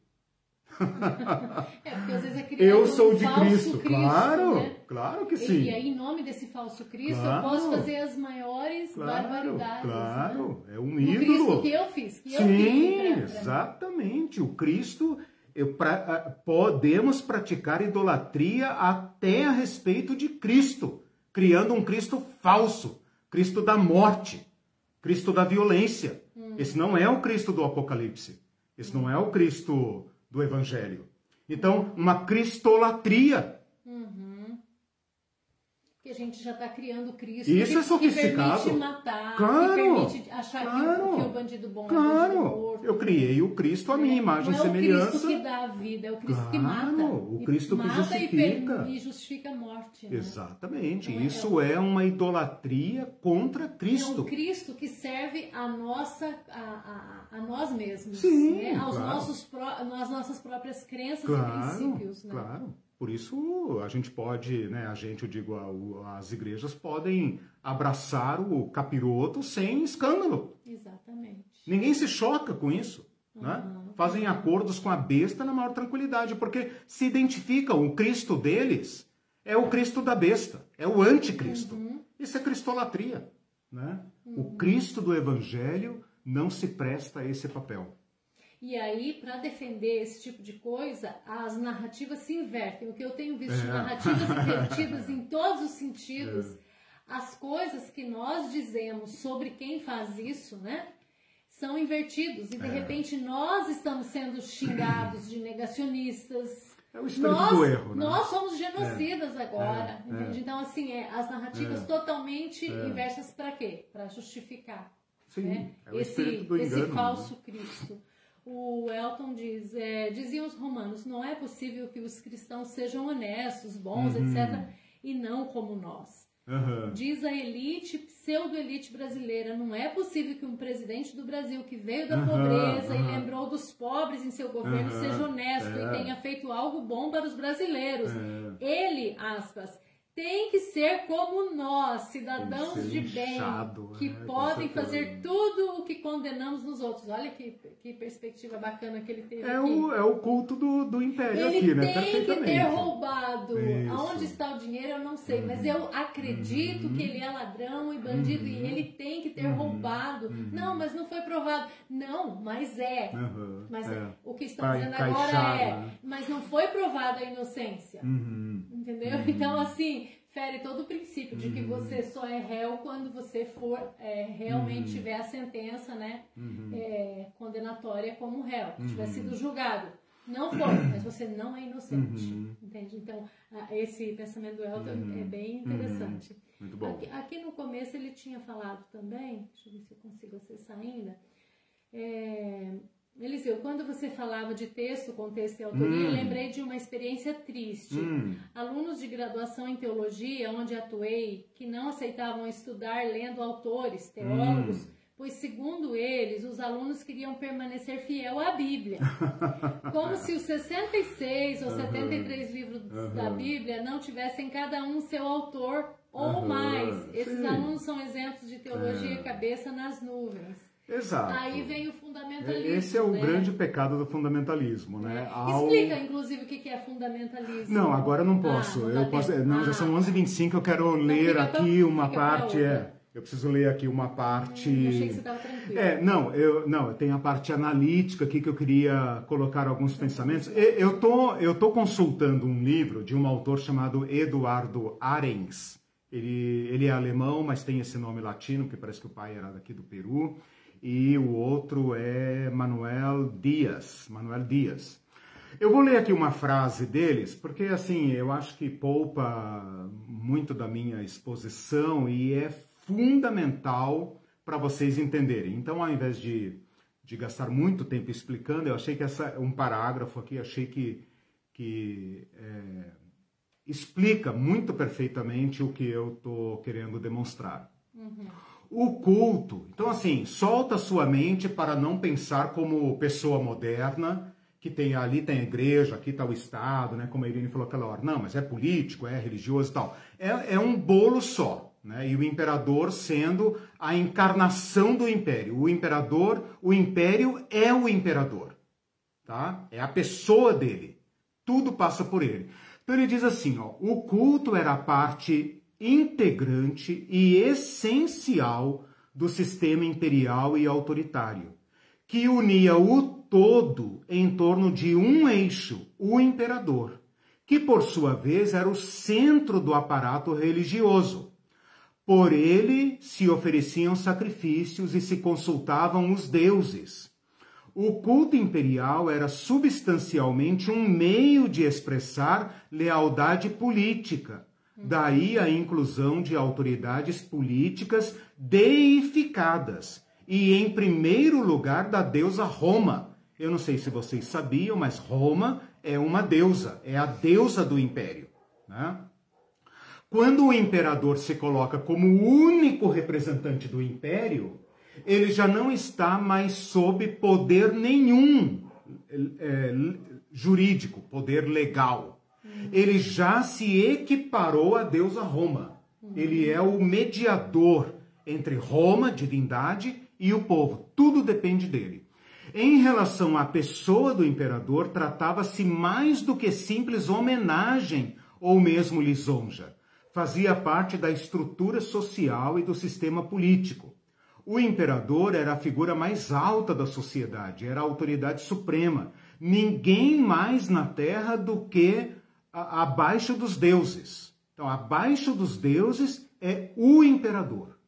É, porque às vezes é Eu sou de Cristo, Cristo, claro, né? claro que sim. E aí, em nome desse falso Cristo, claro, eu posso fazer as maiores claro, barbaridades. Claro, né? é um ídolo. O Cristo que eu fiz, que sim, eu fiz. Sim, exatamente. O Cristo, eu, pra, podemos praticar idolatria até a respeito de Cristo, criando um Cristo falso, Cristo da morte, Cristo da violência. Hum. Esse não é o Cristo do Apocalipse. Esse hum. não é o Cristo do Evangelho. Então, uma cristolatria. Que a gente já está criando Cristo. Isso que, é sofisticado. Que permite matar, claro, que permite achar claro, que, o bandido bom claro. é morto. Eu criei o Cristo à minha é, imagem e semelhança. é o Cristo que dá a vida, é o Cristo claro, que mata. O Cristo que justifica. E, justifica a morte. Né? Exatamente. Então, Isso é, é, uma idolatria contra Cristo. É o Cristo que serve a nossa, a, a, a nós mesmos. Sim, né? Aos claro. nossos, às nossas próprias crenças e princípios. Né? Claro. Por isso a gente pode, né, a gente, eu digo, as igrejas podem abraçar o capiroto sem escândalo. Exatamente. Ninguém se choca com isso. Uhum. Né? Fazem acordos com a besta na maior tranquilidade, porque se identificam, o Cristo deles é o Cristo da besta, é o anticristo. Uhum. Isso é cristolatria. Né? Uhum. O Cristo do Evangelho não se presta a esse papel. E aí, para defender esse tipo de coisa, as narrativas se invertem. O que eu tenho visto de É. narrativas *laughs* invertidas em todos os sentidos, as coisas que nós dizemos sobre quem faz isso, né? São invertidos. E de É. repente nós estamos sendo xingados de negacionistas. É o Nós, do erro, né? nós somos genocidas agora. É, entende? é. Então, assim, é, as narrativas É. totalmente É. inversas para quê? Para justificar Sim, né? é esse, esse né? falso Cristo. O Elton diz, é, diziam os romanos, não é possível que os cristãos sejam honestos, bons, Uhum. etc., e não como nós. Aham. Diz a elite, pseudo-elite brasileira, não é possível que um presidente do Brasil que veio da Aham, pobreza e aham. lembrou dos pobres em seu governo seja honesto é. e tenha feito algo bom para os brasileiros. É. Ele, aspas, tem que ser como nós, cidadãos de bem, inchado, que né, podem fazer tudo o que condenamos nos outros. Olha que, que perspectiva bacana que ele teve É aqui. o, é o culto do, do império Ele aqui, né? tem que ter roubado. Isso. Aonde está o dinheiro, eu não sei. Mas eu acredito Uhum. que ele é ladrão e bandido e Uhum. ele tem que ter Uhum. roubado. Uhum. Não, mas não foi provado. Não, mas é. Mas é. o que estão dizendo encaixar, agora é, né? mas não foi provada a inocência. Uhum. Entendeu? Uhum. Então, assim, fere todo o princípio de que Uhum. você só é réu quando você for é, realmente Uhum. tiver a sentença né, Uhum. é, condenatória como réu, tiver Uhum. sido julgado. Não foi, mas você não é inocente. Uhum. Entende? Então, esse pensamento do Elton Uhum. é bem interessante. Muito bom. Aqui, aqui no começo ele tinha falado também, deixa eu ver se eu consigo acessar ainda. É, Eliseu, quando você falava de texto, contexto e autoria, Hum. lembrei de uma experiência triste. Hum. Alunos de graduação em teologia, onde atuei, que não aceitavam estudar lendo autores, teólogos, Hum. pois, segundo eles, os alunos queriam permanecer fiel à Bíblia. *laughs* Como se os 66 ou Aham. 73 livros da Aham. Bíblia não tivessem cada um seu autor ou Aham. mais. Esses Sim. alunos são exemplos de teologia É. cabeça nas nuvens. Exato. Aí vem o fundamentalismo. Esse é o né? grande pecado do fundamentalismo, né? Ao... Explica, inclusive, o que é fundamentalismo. Não, agora eu não posso. Ah, eu dá posso não, já Ah. são 11h25, eu quero ler aqui pra- uma parte. É, eu preciso ler aqui uma parte. Eu achei que você estava tranquilo. É, não, eu não, tem a parte analítica aqui que eu queria colocar alguns pensamentos. Eu tô, eu tô consultando um livro de um autor chamado Eduardo Arens. Ele, ele é alemão, mas tem esse nome latino, porque parece que o pai era daqui do Peru. E o outro é Manuel Dias, Manuel Dias. Eu vou ler aqui uma frase deles, porque assim, eu acho que poupa muito da minha exposição e é fundamental para vocês entenderem. Então, ao invés de, de gastar muito tempo explicando, eu achei que essa um parágrafo aqui, achei que, que é, explica muito perfeitamente o que eu estou querendo demonstrar. O culto. Então, assim, solta sua mente para não pensar como pessoa moderna, que tem ali tem a igreja, aqui está o Estado, né? Como a Irene falou aquela hora. Não, mas é político, é religioso e tal. É, é um bolo só. Né? E o imperador sendo a encarnação do império. O imperador, o império é o imperador. Tá? É a pessoa dele. Tudo passa por ele. Então ele diz assim, ó, o culto era a parte integrante e essencial do sistema imperial e autoritário, que unia o todo em torno de um eixo, o imperador, que por sua vez era o centro do aparato religioso. Por ele se ofereciam sacrifícios e se consultavam os deuses. O culto imperial era substancialmente um meio de expressar lealdade política. Daí a inclusão de autoridades políticas deificadas. E em primeiro lugar da deusa Roma. Eu não sei se vocês sabiam, mas Roma é uma deusa, é a deusa do império. Né? Quando o imperador se coloca como o único representante do império, ele já não está mais sob poder nenhum é, jurídico, poder legal. Ele já se equiparou a deusa Roma. Ele é o mediador entre Roma, divindade, e o povo. Tudo depende dele. Em relação à pessoa do imperador, tratava-se mais do que simples homenagem ou mesmo lisonja. Fazia parte da estrutura social e do sistema político. O imperador era a figura mais alta da sociedade, era a autoridade suprema. Ninguém mais na terra do que a, abaixo dos deuses. Então, abaixo dos deuses é o imperador.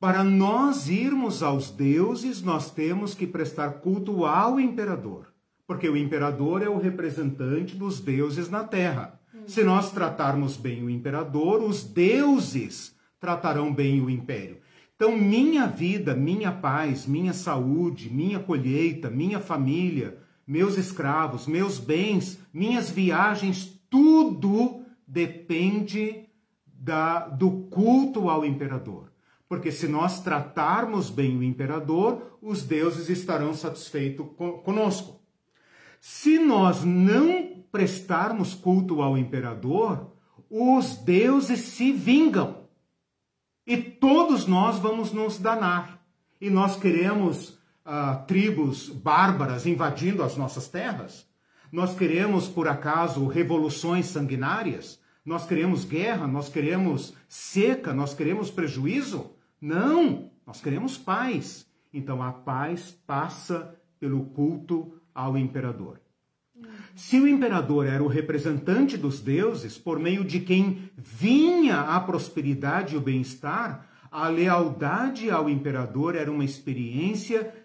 Para nós irmos aos deuses, nós temos que prestar culto ao imperador, porque o imperador é o representante dos deuses na terra. Se nós tratarmos bem o imperador, os deuses tratarão bem o império. Então, minha vida, minha paz, minha saúde, minha colheita, minha família, meus escravos, meus bens, minhas viagens, tudo depende da, do culto ao imperador. Porque se nós tratarmos bem o imperador, os deuses estarão satisfeitos conosco. Se nós não prestarmos culto ao imperador, os deuses se vingam. E todos nós vamos nos danar. E nós queremos ah, tribos bárbaras invadindo as nossas terras? Nós queremos, por acaso, revoluções sanguinárias? Nós queremos guerra? Nós queremos seca? Nós queremos prejuízo? Não! Nós queremos paz. Então a paz passa pelo culto ao imperador. Se o imperador era o representante dos deuses, por meio de quem vinha a prosperidade e o bem-estar, a lealdade ao imperador era uma experiência,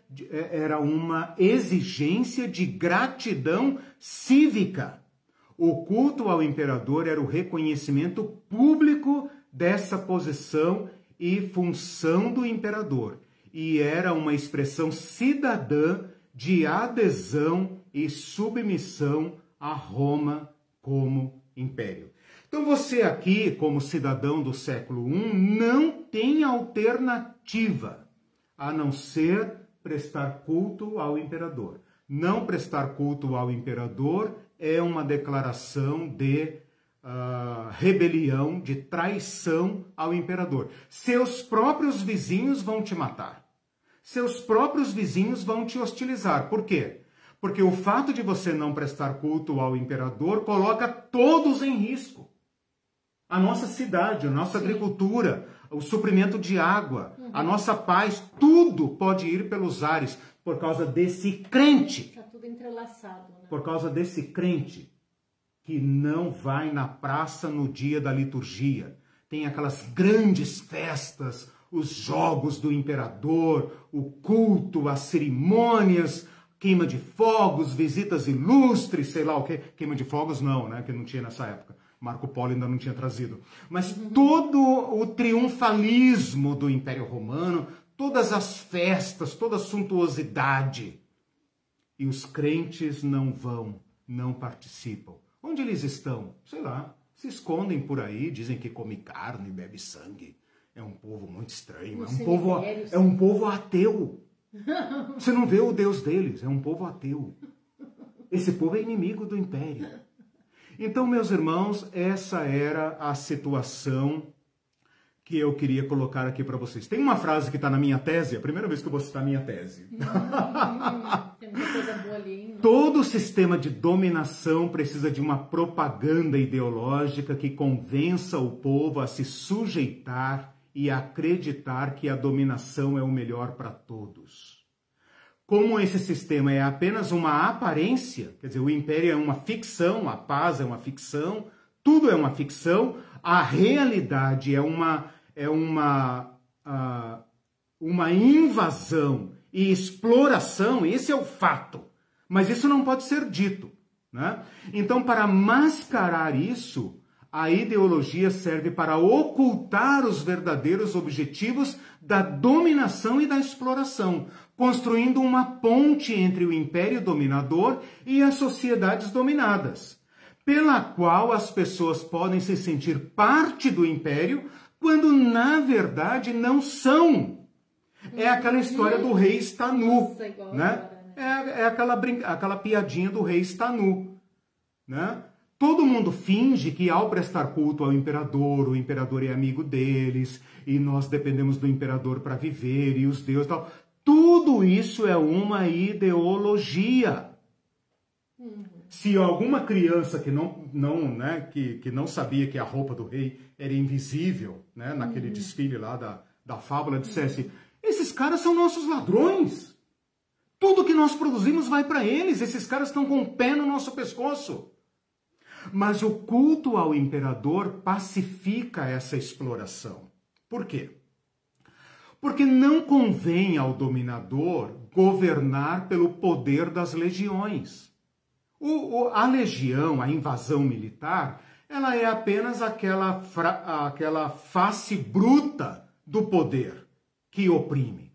era uma exigência de gratidão cívica. O culto ao imperador era o reconhecimento público dessa posição e função do imperador, e era uma expressão cidadã de adesão e submissão a Roma como império. Então você aqui, como cidadão do século I, não tem alternativa a não ser prestar culto ao imperador. Não prestar culto ao imperador é uma declaração de uh, rebelião, de traição ao imperador. Seus próprios vizinhos vão te matar. seus próprios vizinhos vão te hostilizar. Por quê? Porque o fato de você não prestar culto ao imperador coloca todos em risco. A nossa cidade, a nossa Sim. agricultura, o suprimento de água, uhum. a nossa paz, tudo pode ir pelos ares por causa desse crente. Está tudo entrelaçado. Né? Por causa desse crente que não vai na praça no dia da liturgia. Tem aquelas grandes festas, os jogos do imperador, o culto, as cerimônias, queima de fogos, visitas ilustres, sei lá o que. Queima de fogos não, né? Que não tinha nessa época. Marco Polo ainda não tinha trazido. Mas todo o triunfalismo do Império Romano, todas as festas, toda a suntuosidade. E os crentes não vão, não participam. Onde eles estão? Sei lá. Se escondem por aí, dizem que come carne, bebe sangue. É um povo muito estranho. É um povo, é um povo ateu. Você não vê o Deus deles, é um povo ateu. Esse povo é inimigo do império. Então, meus irmãos, essa era a situação que eu queria colocar aqui para vocês. Tem uma frase que está na minha tese, é a primeira vez que eu vou citar a minha tese. Hum, tem muita coisa boa ali. Todo sistema de dominação precisa de uma propaganda ideológica que convença o povo a se sujeitar e acreditar que a dominação é o melhor para todos. Como esse sistema é apenas uma aparência, quer dizer, o império é uma ficção, a paz é uma ficção, tudo é uma ficção, a realidade é uma, é uma, uh, uma invasão e exploração, esse é o fato. Mas isso não pode ser dito. Né? Então, para mascarar isso, a ideologia serve para ocultar os verdadeiros objetivos da dominação e da exploração, construindo uma ponte entre o império dominador e as sociedades dominadas pela qual as pessoas podem se sentir parte do império, quando na verdade não são. É aquela história do rei está nu, né? né? É, é aquela, aquela piadinha do rei está nu, né? Todo mundo finge que ao prestar culto ao imperador, o imperador é amigo deles, e nós dependemos do imperador para viver, e os deuses tal. Tudo isso é uma ideologia. Uhum. Se alguma criança que não, não, né, que, que não sabia que a roupa do rei era invisível, né, naquele uhum. desfile lá da, da fábula, dissesse: esses caras são nossos ladrões. Tudo que nós produzimos vai para eles. Esses caras estão com o pé no nosso pescoço. Mas o culto ao imperador pacifica essa exploração. Por quê? Porque não convém ao dominador governar pelo poder das legiões. O, o, a legião, a invasão militar, ela é apenas aquela, fra, aquela face bruta do poder que oprime.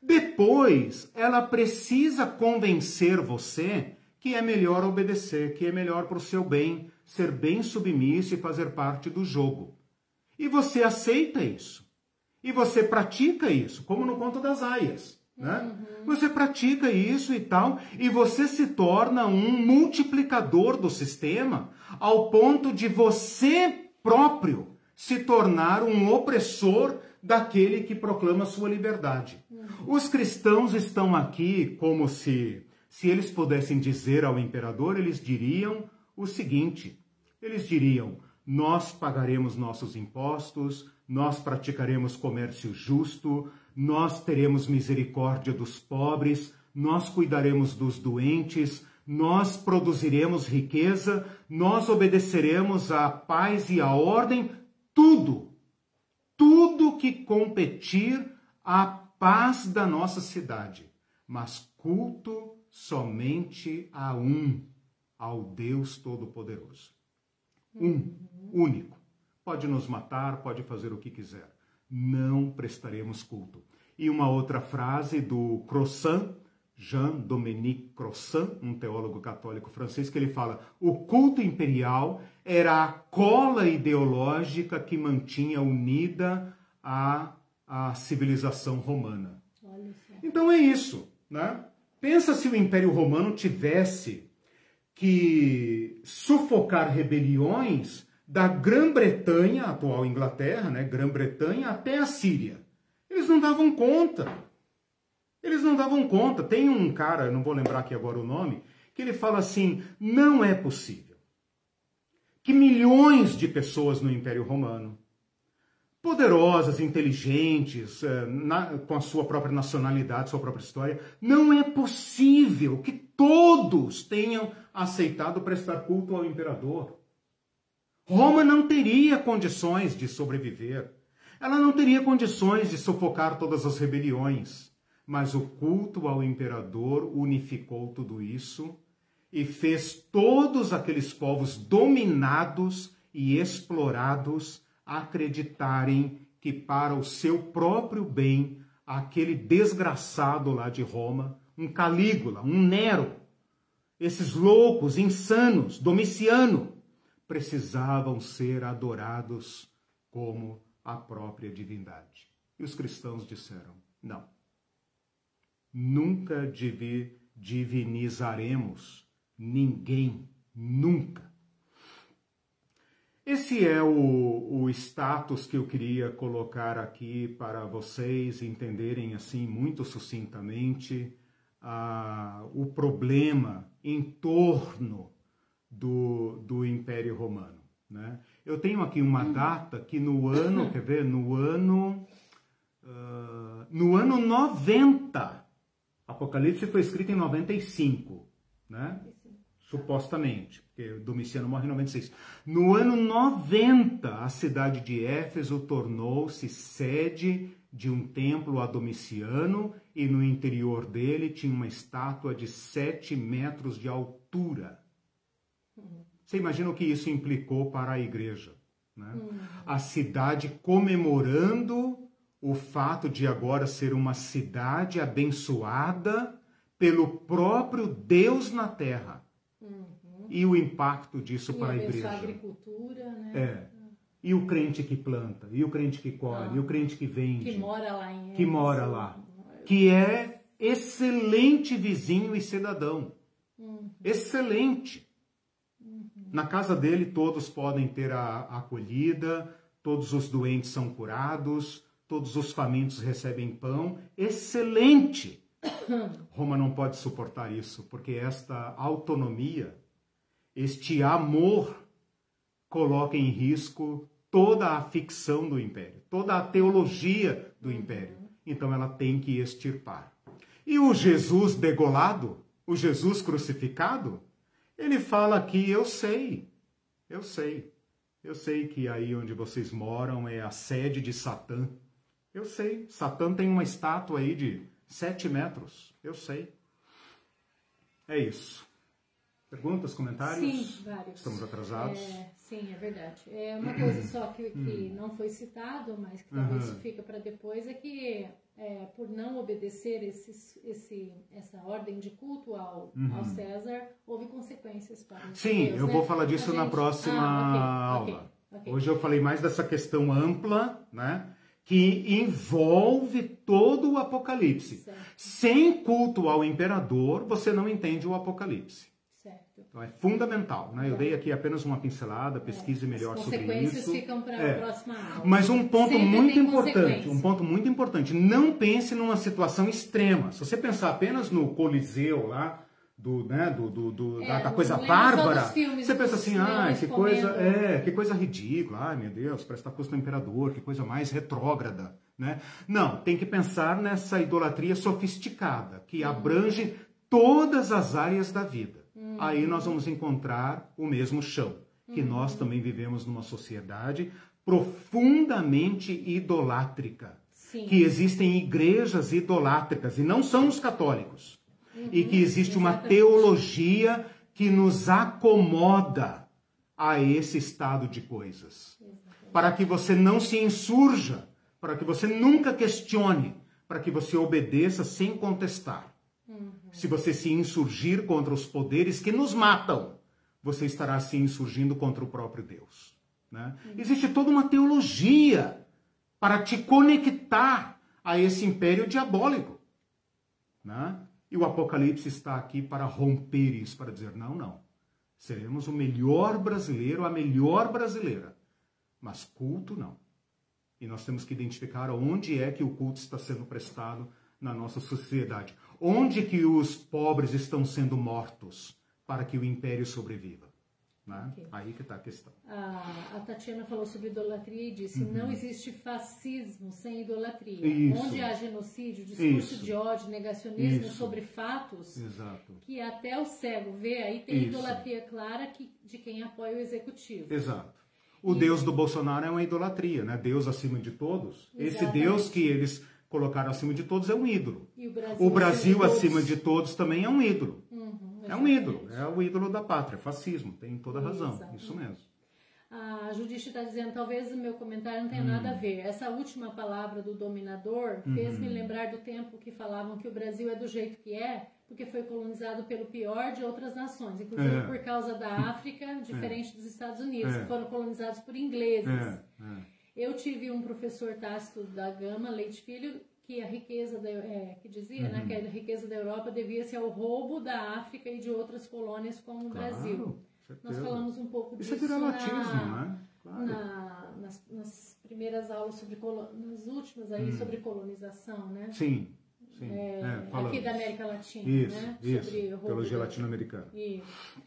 Depois, ela precisa convencer você que é melhor obedecer, que é melhor para o seu bem, ser bem submisso e fazer parte do jogo. E você aceita isso. E você pratica isso, como no conto das aias. Né? Uhum. Você pratica isso e tal, e você se torna um multiplicador do sistema ao ponto de você próprio se tornar um opressor daquele que proclama sua liberdade. Uhum. Os cristãos estão aqui como se, se eles pudessem dizer ao imperador, eles diriam o seguinte: eles diriam, nós pagaremos nossos impostos, nós praticaremos comércio justo, nós teremos misericórdia dos pobres, nós cuidaremos dos doentes, nós produziremos riqueza, nós obedeceremos à paz e à ordem, tudo, tudo que competir à paz da nossa cidade, mas culto somente a um, ao Deus Todo-Poderoso. Um, único. Pode nos matar, pode fazer o que quiser não prestaremos culto. E uma outra frase do Croissant, Jean-Dominique Croissant, um teólogo católico francês, que ele fala: o culto imperial era a cola ideológica que mantinha unida a, a civilização romana. Então é isso, né? Pensa se o Império Romano tivesse que sufocar rebeliões da Grã-Bretanha, atual Inglaterra, né, Grã-Bretanha, até a Síria. Eles não davam conta. Eles não davam conta. Tem um cara, não vou lembrar aqui agora o nome, que ele fala assim: não é possível que milhões de pessoas no Império Romano, poderosas, inteligentes, eh, na, com a sua própria nacionalidade, sua própria história, não é possível que todos tenham aceitado prestar culto ao imperador. Roma não teria condições de sobreviver. Ela não teria condições de sufocar todas as rebeliões. Mas o culto ao imperador unificou tudo isso e fez todos aqueles povos dominados e explorados acreditarem que para o seu próprio bem, aquele desgraçado lá de Roma, um Calígula, um Nero, esses loucos, insanos, Domiciano, precisavam ser adorados como a própria divindade. E os cristãos disseram: não. Nunca divinizaremos ninguém, nunca. Esse é o, o status que eu queria colocar aqui para vocês entenderem assim muito sucintamente ah, o problema em torno do, do Império Romano. Né? Eu tenho aqui uma uhum. data que no ano, *laughs* quer ver, no ano, uh, no ano 90, Apocalipse foi escrito em 95, né? Supostamente, porque Domiciano morre em 96. No ano 90, a cidade de Éfeso tornou-se sede de um templo a Domiciano e no interior dele tinha uma estátua de 7 metros de altura. Você imagina o que isso implicou para a igreja? Né? A cidade comemorando o fato de agora ser uma cidade abençoada pelo próprio Deus na terra e o impacto disso e para a igreja. A agricultura, né? É. E o crente que planta, e o crente que colhe, ah, e o crente que vende. Que mora lá em Que mora lá. Que é excelente vizinho e cidadão. Uhum. Excelente. Uhum. Na casa dele todos podem ter a, a acolhida, todos os doentes são curados, todos os famintos recebem pão. Excelente! *coughs* Roma não pode suportar isso, porque esta autonomia este amor coloca em risco toda a ficção do império, toda a teologia do império. Então ela tem que extirpar. E o Jesus degolado, o Jesus crucificado, ele fala aqui: eu sei, eu sei, eu sei que aí onde vocês moram é a sede de Satã. Eu sei, Satã tem uma estátua aí de sete metros, eu sei. É isso. Perguntas, comentários? Sim, vários. Estamos atrasados? É, sim, é verdade. É uma coisa só que, *clears throat* que hum. não foi citado, mas que talvez uhum. fica para depois, é que é, por não obedecer esse, esse, essa ordem de culto ao, uhum. ao César, houve consequências para os Sim, Deus, eu né? vou falar disso gente... na próxima ah, okay, aula. Okay, okay. Hoje eu falei mais dessa questão ampla, né? que envolve todo o Apocalipse. Certo. Sem culto ao imperador, você não entende o Apocalipse. Então é fundamental. Né? Eu dei aqui apenas uma pincelada, pesquise é. melhor sobre isso. As consequências ficam para é. a próxima aula. Mas um ponto Sempre muito importante, um ponto muito importante, não pense numa situação extrema. Se você pensar apenas no Coliseu lá, do, né, do, do, do é, da, coisa bárbara, filmes, você pensa assim, ah, que coisa, é, que coisa ridícula, ai meu Deus, parece estar custo do imperador, que coisa mais retrógrada, né? Não, tem que pensar nessa idolatria sofisticada, que uhum. abrange todas as áreas da vida aí nós vamos encontrar o mesmo chão. Que uhum. nós também vivemos numa sociedade profundamente idolátrica. Sim. Que existem igrejas idolátricas, e não são os católicos. Uhum. E que existe uma teologia que nos acomoda a esse estado de coisas. Exatamente. Para que você não se insurja, para que você nunca questione, para que você obedeça sem contestar. Se você se insurgir contra os poderes que nos matam, você estará se insurgindo contra o próprio Deus. Né? Existe toda uma teologia para te conectar a esse império diabólico. Né? E o Apocalipse está aqui para romper isso, para dizer: não, não. Seremos o melhor brasileiro, a melhor brasileira. Mas culto não. E nós temos que identificar onde é que o culto está sendo prestado na nossa sociedade? Onde que os pobres estão sendo mortos para que o império sobreviva? Né? Okay. Aí que está a questão. A, a, Tatiana falou sobre idolatria e disse: uhum. não existe fascismo sem idolatria. Isso. Onde há genocídio, discurso Isso. de ódio, negacionismo Isso. sobre fatos, Exato. que até o cego vê, aí tem idolatria clara que, de quem apoia o executivo. Exato. O e... Deus do Bolsonaro é uma idolatria, né? Deus acima de todos. Exatamente. Esse Deus que eles colocaram acima de todos é um ídolo. o Brasil, o Brasil acima, de todos também é um ídolo. Uhum, é um ídolo, é o ídolo da pátria, fascismo, tem toda a razão, Exatamente. isso mesmo. A Judite está dizendo, talvez o meu comentário não tenha hum. nada a ver. Essa última palavra do dominador fez-me uhum. lembrar do tempo que falavam que o Brasil é do jeito que é, porque foi colonizado pelo pior de outras nações, inclusive é. por causa da *laughs* África, é. diferente é. dos Estados Unidos, é. que foram colonizados por ingleses. É. é. Eu tive um professor Tácito da Gama, Leite Filho, que a riqueza da, é, que dizia uhum. né, que a riqueza da Europa devia-se ao roubo da África e de outras colônias como claro, o Brasil. Certeza. Nós falamos um pouco Isso disso é na, né? Claro. na, nas, nas, primeiras aulas sobre nas últimas aí hum. sobre colonização, né? Sim. Sim. É, é, aqui da América Latina, isso, né? Isso, sobre teologia latino-americana. Isso.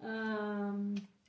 Ah,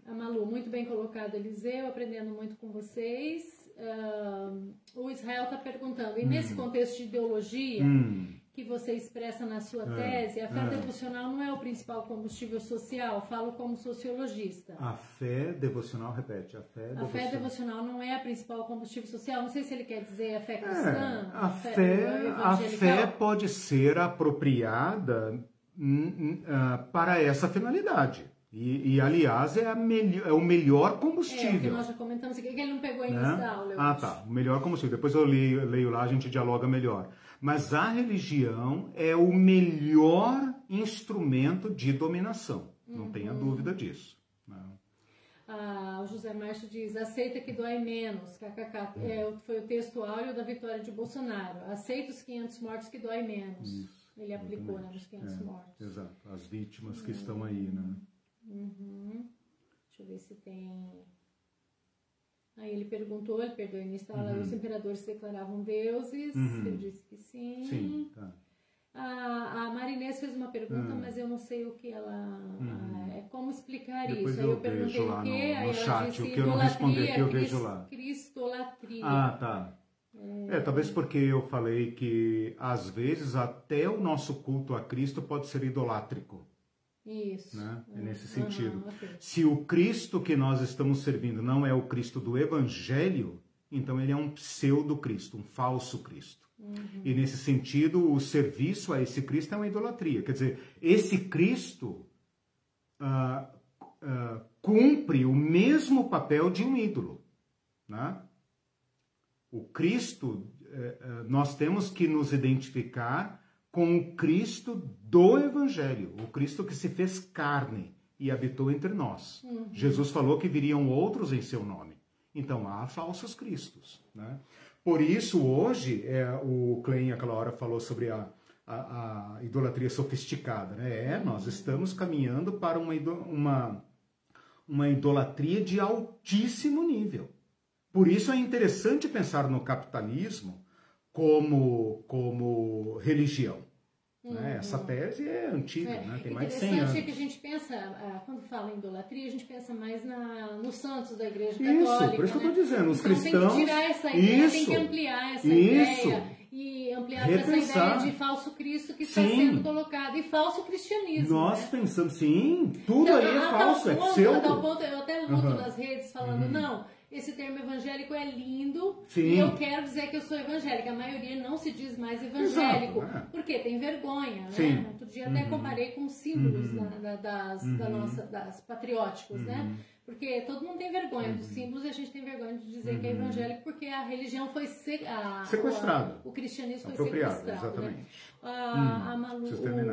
a Malu, muito bem colocado, Eliseu, aprendendo muito com vocês. Uh, o Israel está perguntando, e hum. nesse contexto de ideologia hum. que você expressa na sua é, tese, a fé é. devocional não é o principal combustível social? Falo como sociologista. A fé devocional, repete, a fé devocional. A fé devocional não é a principal combustível social? Não sei se ele quer dizer a fé é, cristã. É, a, a, fé, fé a fé pode ser apropriada uh, para essa finalidade. E, e, aliás, é, é, o melhor combustível. É, o que nós já comentamos aqui, que ele não pegou ainda né? da aula. ah, acho. tá. O melhor combustível. Depois eu leio, leio lá, a gente dialoga melhor. Mas a religião é o melhor instrumento de dominação. Não uhum. tenha dúvida disso. Né? Ah, o José Márcio diz: aceita que dói menos. KKK. Uhum. É, foi o texto áureo da vitória de Bolsonaro. Aceita os 500 mortos que dói menos. Isso. Ele aplicou né, nos 500 é, mortos. Exato. As vítimas que estão aí, né? Uhum. Deixa eu ver se tem. Aí ele perguntou, ele início, uhum. os imperadores se declaravam deuses, uhum. eu disse que sim. Sim, tá. A, a Marinês fez uma pergunta, uhum. mas eu não sei o que ela. Uhum. É como explicar Depois isso. Aí eu, perguntei o quê, no, aí chat, disse o que eu não respondi que eu vejo lá. Cristolatria. Ah, tá. É... é, talvez porque eu falei que às vezes até o nosso culto a Cristo pode ser idolátrico. Isso. Né? É nesse sentido. Uhum, okay. Se o Cristo que nós estamos servindo não é o Cristo do Evangelho, então ele é um pseudo-Cristo, um falso Cristo. Uhum. E nesse sentido, o serviço a esse Cristo é uma idolatria. Quer dizer, esse Cristo uh, uh, cumpre o mesmo papel de um ídolo. Né? O Cristo, uh, nós temos que nos identificar com o Cristo do Evangelho, o Cristo que se fez carne e habitou entre nós. Uhum. Jesus falou que viriam outros em seu nome. Então há falsos cristos. Né? Por isso, hoje, é, o Klein, aquela hora, falou sobre a, a, a idolatria sofisticada. Né? É, nós estamos caminhando para uma, uma, uma idolatria de altíssimo nível. Por isso é interessante pensar no capitalismo como, como religião. Né? Uhum. Né? Essa tese é antiga, é. né? tem mais de 100 anos. Interessante é que a gente pensa, ah, quando fala em idolatria, a gente pensa mais na, nos santos da Igreja Católica. Isso, por isso né? que eu estou dizendo, os então, cristãos... tem que tirar essa ideia, isso, tem que ampliar essa isso. ideia e ampliar para essa ideia de falso Cristo que está sendo colocado e falso cristianismo. Nós né? pensamos, sim, tudo então, aí é falso, é pseudo. Ponto, eu até luto uhum. nas redes falando, uhum. não esse termo evangélico é lindo Sim. e eu quero dizer que eu sou evangélica. A maioria não se diz mais evangélico, Exato, né? porque tem vergonha, né? Sim. Outro dia até uhum. comparei com símbolos uhum. da, das, uhum. da nossa, das patrióticos, né? Uhum. Porque todo mundo tem vergonha dos uhum. símbolos e a gente tem vergonha de dizer que é uhum. evangélico porque a religião foi se, a, sequestrada. O, o cristianismo foi sequestrado. Né? Exatamente. Né? A, a Malu,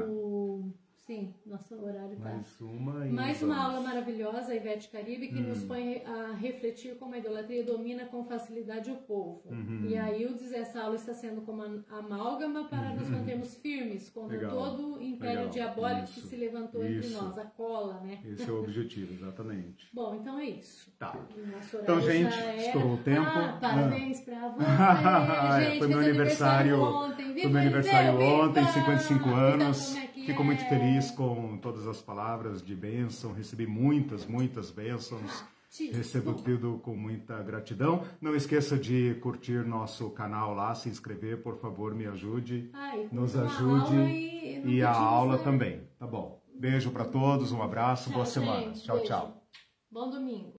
o, Sim, nosso horário tá. Mais uma e Mais uma aula maravilhosa, Ivete Caribe, que hum. nos põe a refletir como a idolatria domina com facilidade o povo. Uhum. E a Ildes, essa aula está sendo como amálgama para uhum. nos mantermos firmes contra Legal. todo o império Legal. diabólico isso. que se levantou isso. entre nós, a cola, né? Esse é o objetivo, exatamente. *laughs* Bom, então é isso. Tá. Então, gente, estourou o tempo. Ah, parabéns ah. para você, gente. *laughs* Foi meu aniversário, aniversário ontem, Foi meu aniversário ontem, 55 anos. Então, é Fico muito feliz com todas as palavras de bênção. Recebi muitas, muitas bênçãos. Recebo tudo com muita gratidão. Não esqueça de curtir nosso canal lá, se inscrever, por favor, me ajude. Ai, nos ajude. E, e a aula também, tá bom? Beijo para todos, um abraço, tchau, boa semana. Gente, tchau, beijo. tchau. Bom domingo.